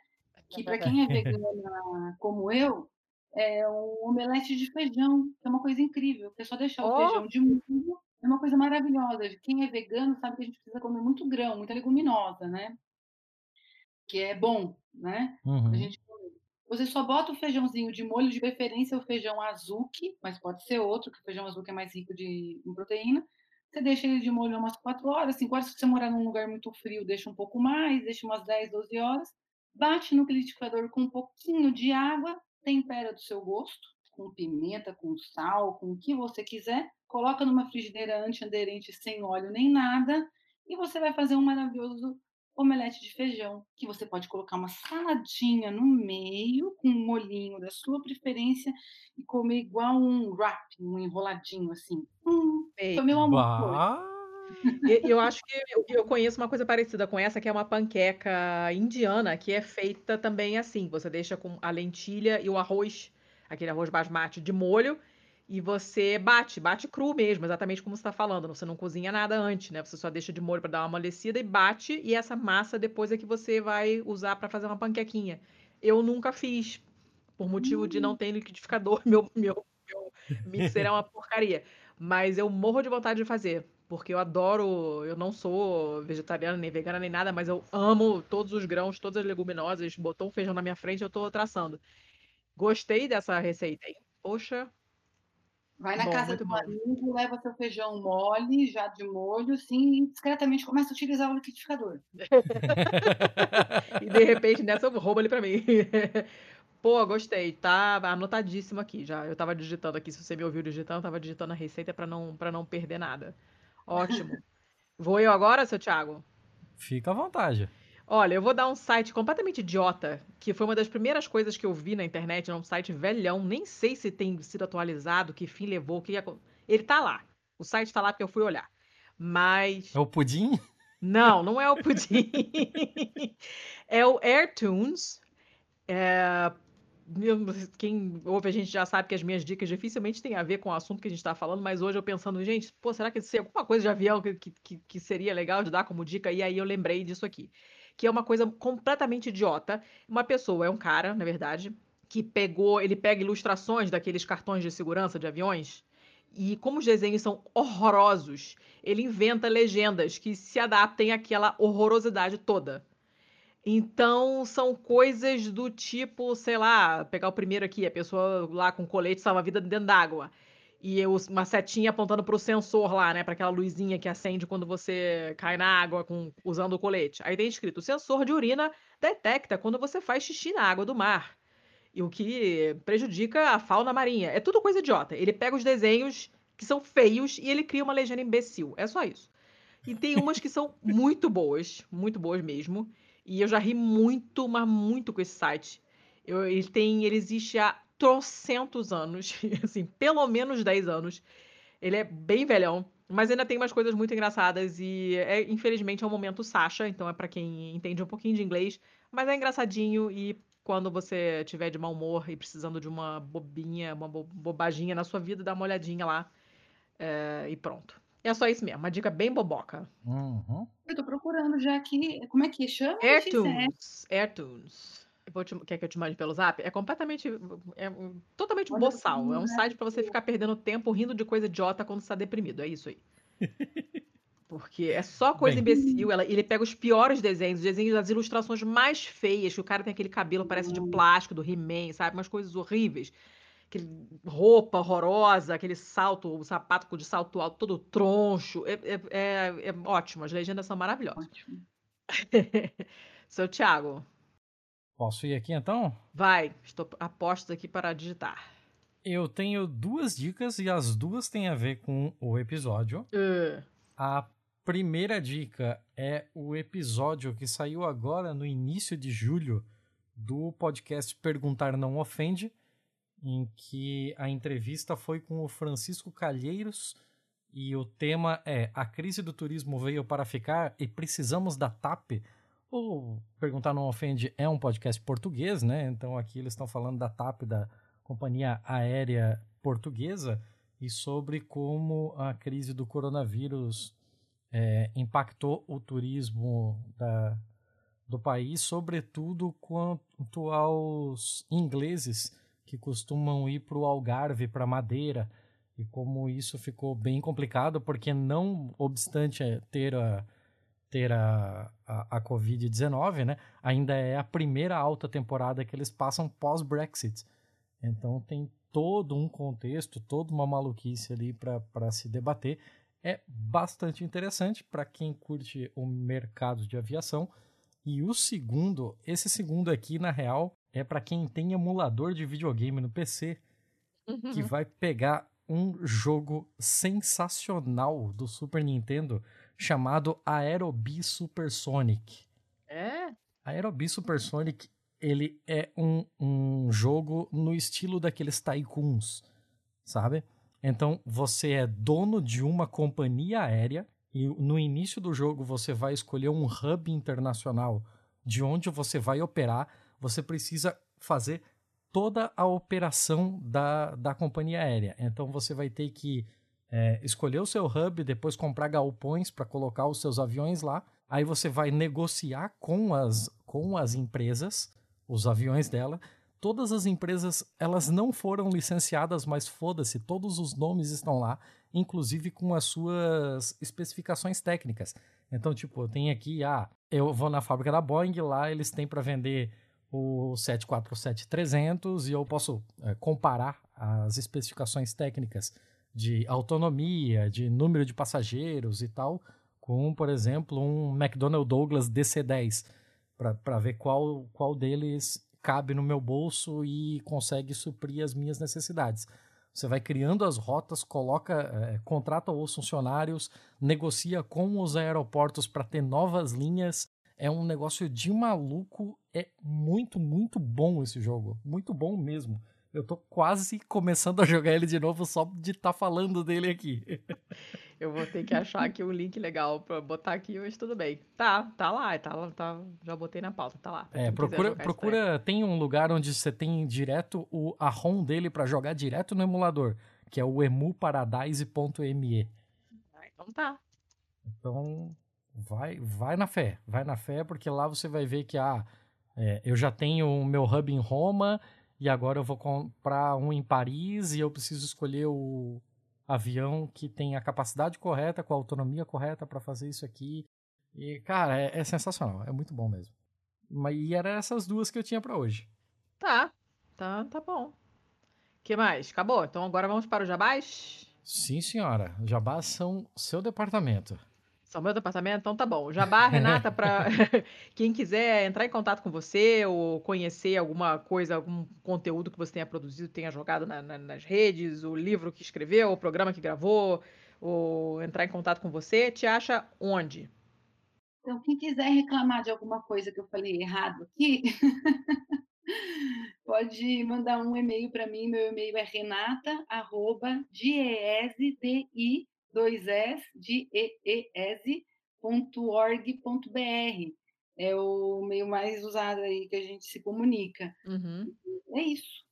Que para quem é vegana como eu, é um omelete de feijão, que é uma coisa incrível, que é só deixar o Oh! feijão de molho, é uma coisa maravilhosa. Quem é vegano sabe que a gente precisa comer muito grão, muita leguminosa, né? Que é bom, né? Uhum. A gente. Você só bota o feijãozinho de molho, de preferência o feijão azuki, mas pode ser outro, que o feijão azuki é mais rico de, em proteína. Você deixa ele de molho umas 4 horas, 5 horas. Se você morar num lugar muito frio, deixa um pouco mais, deixa umas 10, 12 horas. Bate no liquidificador com um pouquinho de água, tempera do seu gosto, com pimenta, com sal, com o que você quiser. Coloca numa frigideira antiaderente sem óleo nem nada. E você vai fazer um maravilhoso omelete de feijão, que você pode colocar uma saladinha no meio, com um molhinho da sua preferência, e comer igual um wrap, um enroladinho assim. Hum, foi meu. E- Eu acho que eu, eu conheço uma coisa parecida com essa, que é uma panqueca indiana, que é feita também assim. Você deixa com a lentilha e o arroz, aquele arroz basmati de molho, e você bate, bate cru mesmo, exatamente como você está falando. Você não cozinha nada antes, né? Você só deixa de molho para dar uma amolecida e bate, e essa massa depois é que você vai usar para fazer uma panquequinha. Eu nunca fiz, por motivo de não ter liquidificador. Meu, meu, meu mixer é uma porcaria. Mas eu morro de vontade de fazer. Porque eu adoro. Eu não sou vegetariana, nem vegana, nem nada, mas eu amo todos os grãos, todas as leguminosas. Botou um feijão na minha frente, eu tô traçando. Gostei dessa receita, hein? Poxa, Vai na Bom, casa do bom. amigo, leva seu feijão mole, já de molho, assim, e discretamente começa a utilizar o liquidificador. e de repente nessa rouba ali pra mim. Pô, gostei. Tá anotadíssimo aqui já. Eu tava digitando aqui, se você me ouviu digitando, eu tava digitando a receita pra não, pra não perder nada. Ótimo. Vou eu agora, seu Thiago? Fica à vontade. Olha, eu vou dar um site completamente idiota, que foi uma das primeiras coisas que eu vi na internet, é um site velhão, nem sei se tem sido atualizado, que fim levou, que ele tá lá. O site tá lá porque eu fui olhar. Mas É o pudim? não, não é o pudim. é o AirTunes. É, Quem ouve a gente já sabe que as minhas dicas dificilmente têm a ver com o assunto que a gente está falando, mas hoje eu pensando, gente, pô, será que tem alguma coisa de avião que, que, que seria legal de dar como dica? E aí eu lembrei disso aqui, que é uma coisa completamente idiota. Uma pessoa, é um cara, na verdade, que pegou, ele pega ilustrações daqueles cartões de segurança de aviões, e como os desenhos são horrorosos, ele inventa legendas que se adaptem àquela horrorosidade toda. Então, são coisas do tipo, sei lá, pegar o primeiro aqui, a pessoa lá com colete salva-vida dentro d'água. E eu- uma setinha apontando pro sensor lá, né? Para aquela luzinha que acende quando você cai na água com, usando o colete. Aí tem escrito: o sensor de urina detecta quando você faz xixi na água do mar. E o que prejudica a fauna marinha. É tudo coisa idiota. Ele pega os desenhos que são feios e ele cria uma legenda imbecil. É só isso. E tem umas que são muito boas, muito boas mesmo. E eu já ri muito, mas muito com esse site. Eu- ele tem, ele existe há trocentos anos, assim, pelo menos 10 anos. Ele é bem velhão, mas ainda tem umas coisas muito engraçadas e é, infelizmente é um momento Sasha, então é pra quem entende um pouquinho de inglês, mas é engraçadinho e quando você tiver de mau humor e precisando de uma bobinha, uma bo- bobaginha na sua vida, dá uma olhadinha lá é, e pronto. É só isso mesmo, uma dica bem boboca. Uhum. Eu tô procurando já aqui. Como é que chama? Airtunes. Airtunes. Vou te- quer que eu te mande pelo zap? É completamente. É um- totalmente Olha, boçal. É um né? site pra você ficar perdendo tempo rindo de coisa idiota quando você tá deprimido. É isso aí. Porque é só coisa Bem. imbecil. Ela, ele pega os piores desenhos, os desenhos das ilustrações mais feias, que o cara tem aquele cabelo parece de plástico do He-Man, sabe? Umas coisas horríveis. Aquele roupa horrorosa, aquele salto, o sapato de salto alto, todo troncho. É, é- é- é ótimo, as legendas são maravilhosas. Ótimo. Seu Thiago, Posso ir aqui então? vai, estou a postos aqui para digitar. Eu tenho duas dicas e as duas têm a ver com o episódio. Uh, A primeira dica é o episódio que saiu agora no início de julho do podcast Perguntar Não Ofende, em que a entrevista foi com o Francisco Calheiros e o tema é A crise do turismo veio para ficar e precisamos da TAP. O Perguntar Não Ofende é um podcast português, né? Então aqui eles estão falando da TAP, da Companhia Aérea Portuguesa, e sobre como a crise do coronavírus é, impactou o turismo da, do país, sobretudo quanto aos ingleses que costumam ir para o Algarve, para Madeira, e como isso ficou bem complicado, porque não obstante é, ter a, ter a, a, a Covid-19, né, ainda é a primeira alta temporada que eles passam pós-Brexit. Então tem todo um contexto, toda uma maluquice ali para se debater. É bastante interessante para quem curte o mercado de aviação. E o segundo, esse segundo aqui, na real, é para quem tem emulador de videogame no PC, que vai pegar um jogo sensacional do Super Nintendo chamado Aerobee Supersonic. é? Aerobee Supersonic ele é um, um jogo no estilo daqueles tycoons, sabe? Então você é dono de uma companhia aérea e no início do jogo você vai escolher um hub internacional de onde você vai operar. Você precisa fazer toda a operação da, da companhia aérea. Então você vai ter que é, escolher o seu hub, depois comprar galpões para colocar os seus aviões lá. Aí você vai negociar com as, com as empresas os aviões dela. Todas as empresas, elas não foram licenciadas, mas foda-se, todos os nomes estão lá, inclusive com as suas especificações técnicas. Então, tipo, eu tenho aqui, ah, eu vou na fábrica da Boeing, lá eles têm para vender o 747-300 e eu posso é, comparar as especificações técnicas de autonomia, de número de passageiros e tal, com, por exemplo, um McDonnell Douglas DC-10, para ver qual, qual deles cabe no meu bolso e consegue suprir as minhas necessidades. Você vai criando as rotas, coloca, é, contrata os funcionários, negocia com os aeroportos para ter novas linhas. É um negócio de maluco. É muito, muito bom esse jogo. Muito bom mesmo. Eu tô quase começando a jogar ele de novo só de estar tá falando dele aqui. Eu vou ter que achar aqui um link legal pra botar aqui, mas tudo bem. Tá, tá lá, tá lá, tá, já botei na pauta, tá lá. É, procura, procura tem um lugar onde você tem direto o, a ROM dele para jogar direto no emulador, que é o emuparadise.me. trem. Ah, Então tá. Então, vai, vai na fé, vai na fé, porque lá você vai ver que ah, é, eu já tenho o meu hub em Roma e agora eu vou comprar um em Paris e eu preciso escolher o avião que tem a capacidade correta, com a autonomia correta para fazer isso aqui. E, cara, é, é sensacional, é muito bom mesmo. Mas, e era essas duas que eu tinha para hoje. Tá, tá, tá bom. que mais? Acabou? Então agora vamos para o Jabás? Sim, senhora. Jabás são seu departamento. São meu departamento? Então tá bom. Jabá, Renata, para quem quiser entrar em contato com você ou conhecer alguma coisa, algum conteúdo que você tenha produzido, tenha jogado na, na, nas redes, o livro que escreveu, o programa que gravou, ou entrar em contato com você, te acha onde? Então, quem quiser reclamar de alguma coisa que eu falei errado aqui, pode mandar um e-mail para mim. Meu e-mail é renata, arroba, d-i, dois s, d e e .org.br. É o meio mais usado aí que a gente se comunica. Uhum. É isso.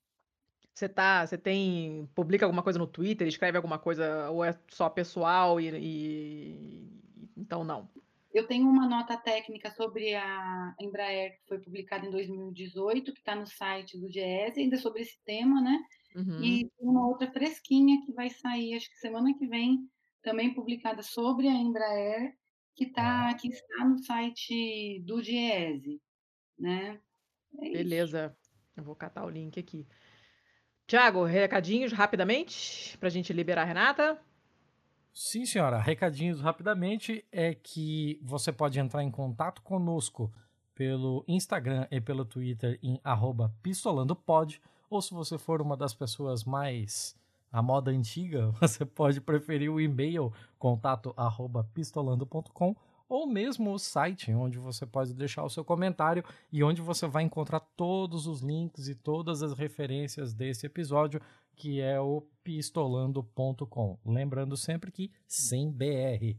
Você tá, você tem, publica alguma coisa no Twitter, escreve alguma coisa, ou é só pessoal e, e então não? Eu tenho uma nota técnica sobre a Embraer que foi publicada em 2018, que está no site do GES, ainda sobre esse tema, né? Uhum. E uma outra fresquinha que vai sair, acho que semana que vem, também publicada sobre a Embraer, que, tá, que está no site do GES, né? É Beleza, eu vou catar o link aqui. Tiago, recadinhos rapidamente para a gente liberar a Renata. Sim, senhora. Recadinhos rapidamente é que você pode entrar em contato conosco pelo Instagram e pelo Twitter em pistolandopod, ou se você for uma das pessoas mais a moda antiga, você pode preferir o e-mail contato pistolando.com ou mesmo o site onde você pode deixar o seu comentário e onde você vai encontrar todos os links e todas as referências desse episódio que é o pistolando.com. Lembrando sempre que sem BR.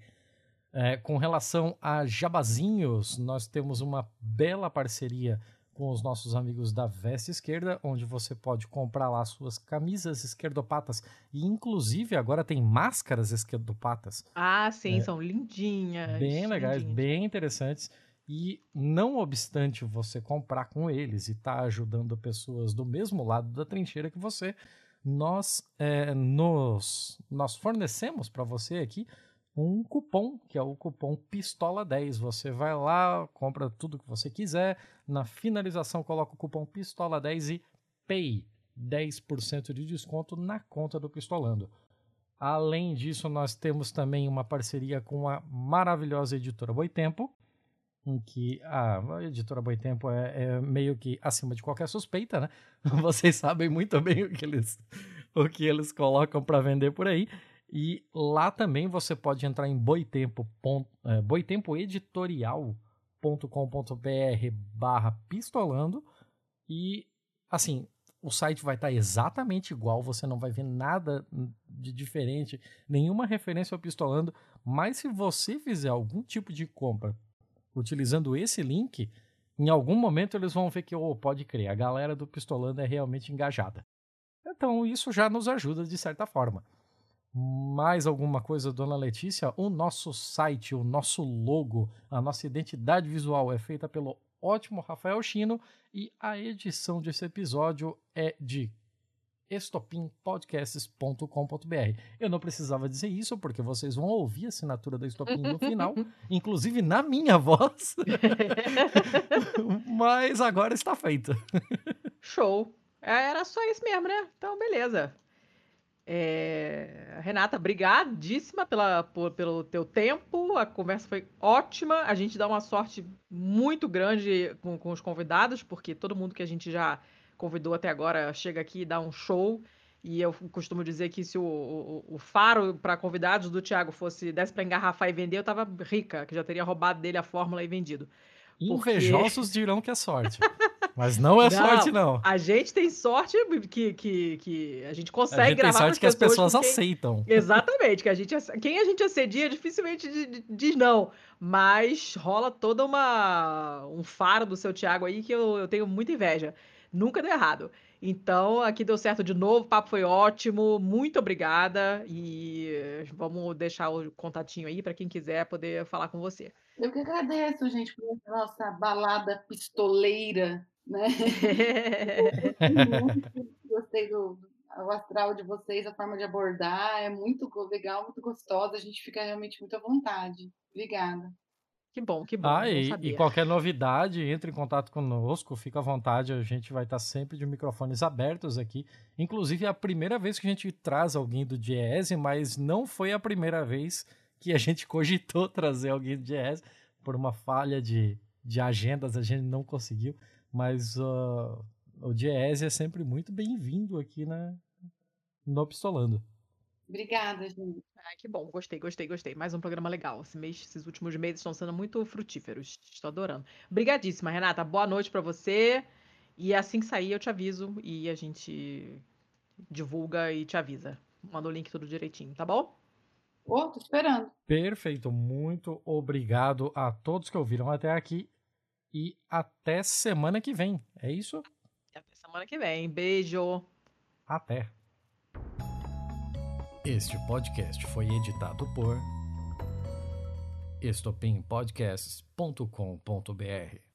É, com relação a jabazinhos, nós temos uma bela parceria com os nossos amigos da Veste Esquerda, onde você pode comprar lá suas camisas esquerdopatas e inclusive agora tem máscaras esquerdopatas. Ah, sim, é, são lindinhas. Bem legais, lindinhas. bem interessantes. E não obstante você comprar com eles e estar tá ajudando pessoas do mesmo lado da trincheira que você, nós, é, nos, nós fornecemos para você aqui um cupom, que é o cupom PISTOLA10. Você vai lá, compra tudo que você quiser, na finalização coloca o cupom PISTOLA10 e PAY, 10% de desconto na conta do Pistolando. Além disso, nós temos também uma parceria com a maravilhosa editora Boitempo, em que a editora Boitempo é, é meio que acima de qualquer suspeita, né? Vocês sabem muito bem o que eles, o que eles colocam para vender por aí. E lá também você pode entrar em boitempo, é, boitempoeditorial.com.br barra pistolando e assim, o site vai estar exatamente igual, você não vai ver nada de diferente, nenhuma referência ao pistolando, mas se você fizer algum tipo de compra utilizando esse link, em algum momento eles vão ver que, oh, pode crer, a galera do Pistolando é realmente engajada. Então isso já nos ajuda de certa forma. Mais alguma coisa, dona Letícia? O nosso site, o nosso logo, a nossa identidade visual é feita pelo ótimo Rafael Chino e a edição desse episódio é de estopimpodcasts.com.br. Eu não precisava dizer isso porque vocês vão ouvir a assinatura da Estopim no final, inclusive na minha voz. Mas agora está feita. Show. É, era só isso mesmo, né? Então, beleza. É... Renata, brigadíssima pela, por, pelo teu tempo. A conversa foi ótima. A gente dá uma sorte muito grande com, com os convidados, porque todo mundo que a gente já convidou até agora chega aqui e dá um show. E eu costumo dizer que se o, o, o faro para convidados do Thiago fosse desse para engarrafar e vender, eu tava rica, que já teria roubado dele a fórmula e vendido. Porque... Invejosos dirão que é sorte. Mas não é não, sorte, não. A gente tem sorte que, que, que a gente consegue a gente gravar. Tem sorte que as pessoas quem... aceitam. Exatamente, que a gente, quem a gente assedia dificilmente diz não. Mas rola toda uma um faro do seu Thiago aí que eu, eu tenho muita inveja. Nunca deu errado. Então, aqui deu certo de novo, o papo foi ótimo, muito obrigada e vamos deixar o contatinho aí para quem quiser poder falar com você. Eu que agradeço, gente, por essa nossa balada pistoleira, né? Gostei do, o astral de vocês, a forma de abordar, é muito legal, muito gostosa, a gente fica realmente muito à vontade. Obrigada. Que bom, que bom. Ah, e, e qualquer novidade, entre em contato conosco, fica à vontade, a gente vai estar sempre de microfones abertos aqui. Inclusive, é a primeira vez que a gente traz alguém do Diese, mas não foi a primeira vez que a gente cogitou trazer alguém do Diese. Por uma falha de, de agendas, a gente não conseguiu. Mas uh, o Diese é sempre muito bem-vindo aqui na, no Pistolando. Obrigada, gente. Ah, que bom, gostei, gostei, gostei. Mais um programa legal. Esse mês, esses últimos meses estão sendo muito frutíferos. Estou adorando. Obrigadíssima, Renata. Boa noite pra você. E assim que sair, eu te aviso e a gente divulga e te avisa. Manda o link tudo direitinho, tá bom? Ô, tô esperando. Perfeito, muito obrigado a todos que ouviram até aqui e até semana que vem. É isso? Até semana que vem. Beijo. Até. Este podcast foi editado por estopimpodcasts.com.br.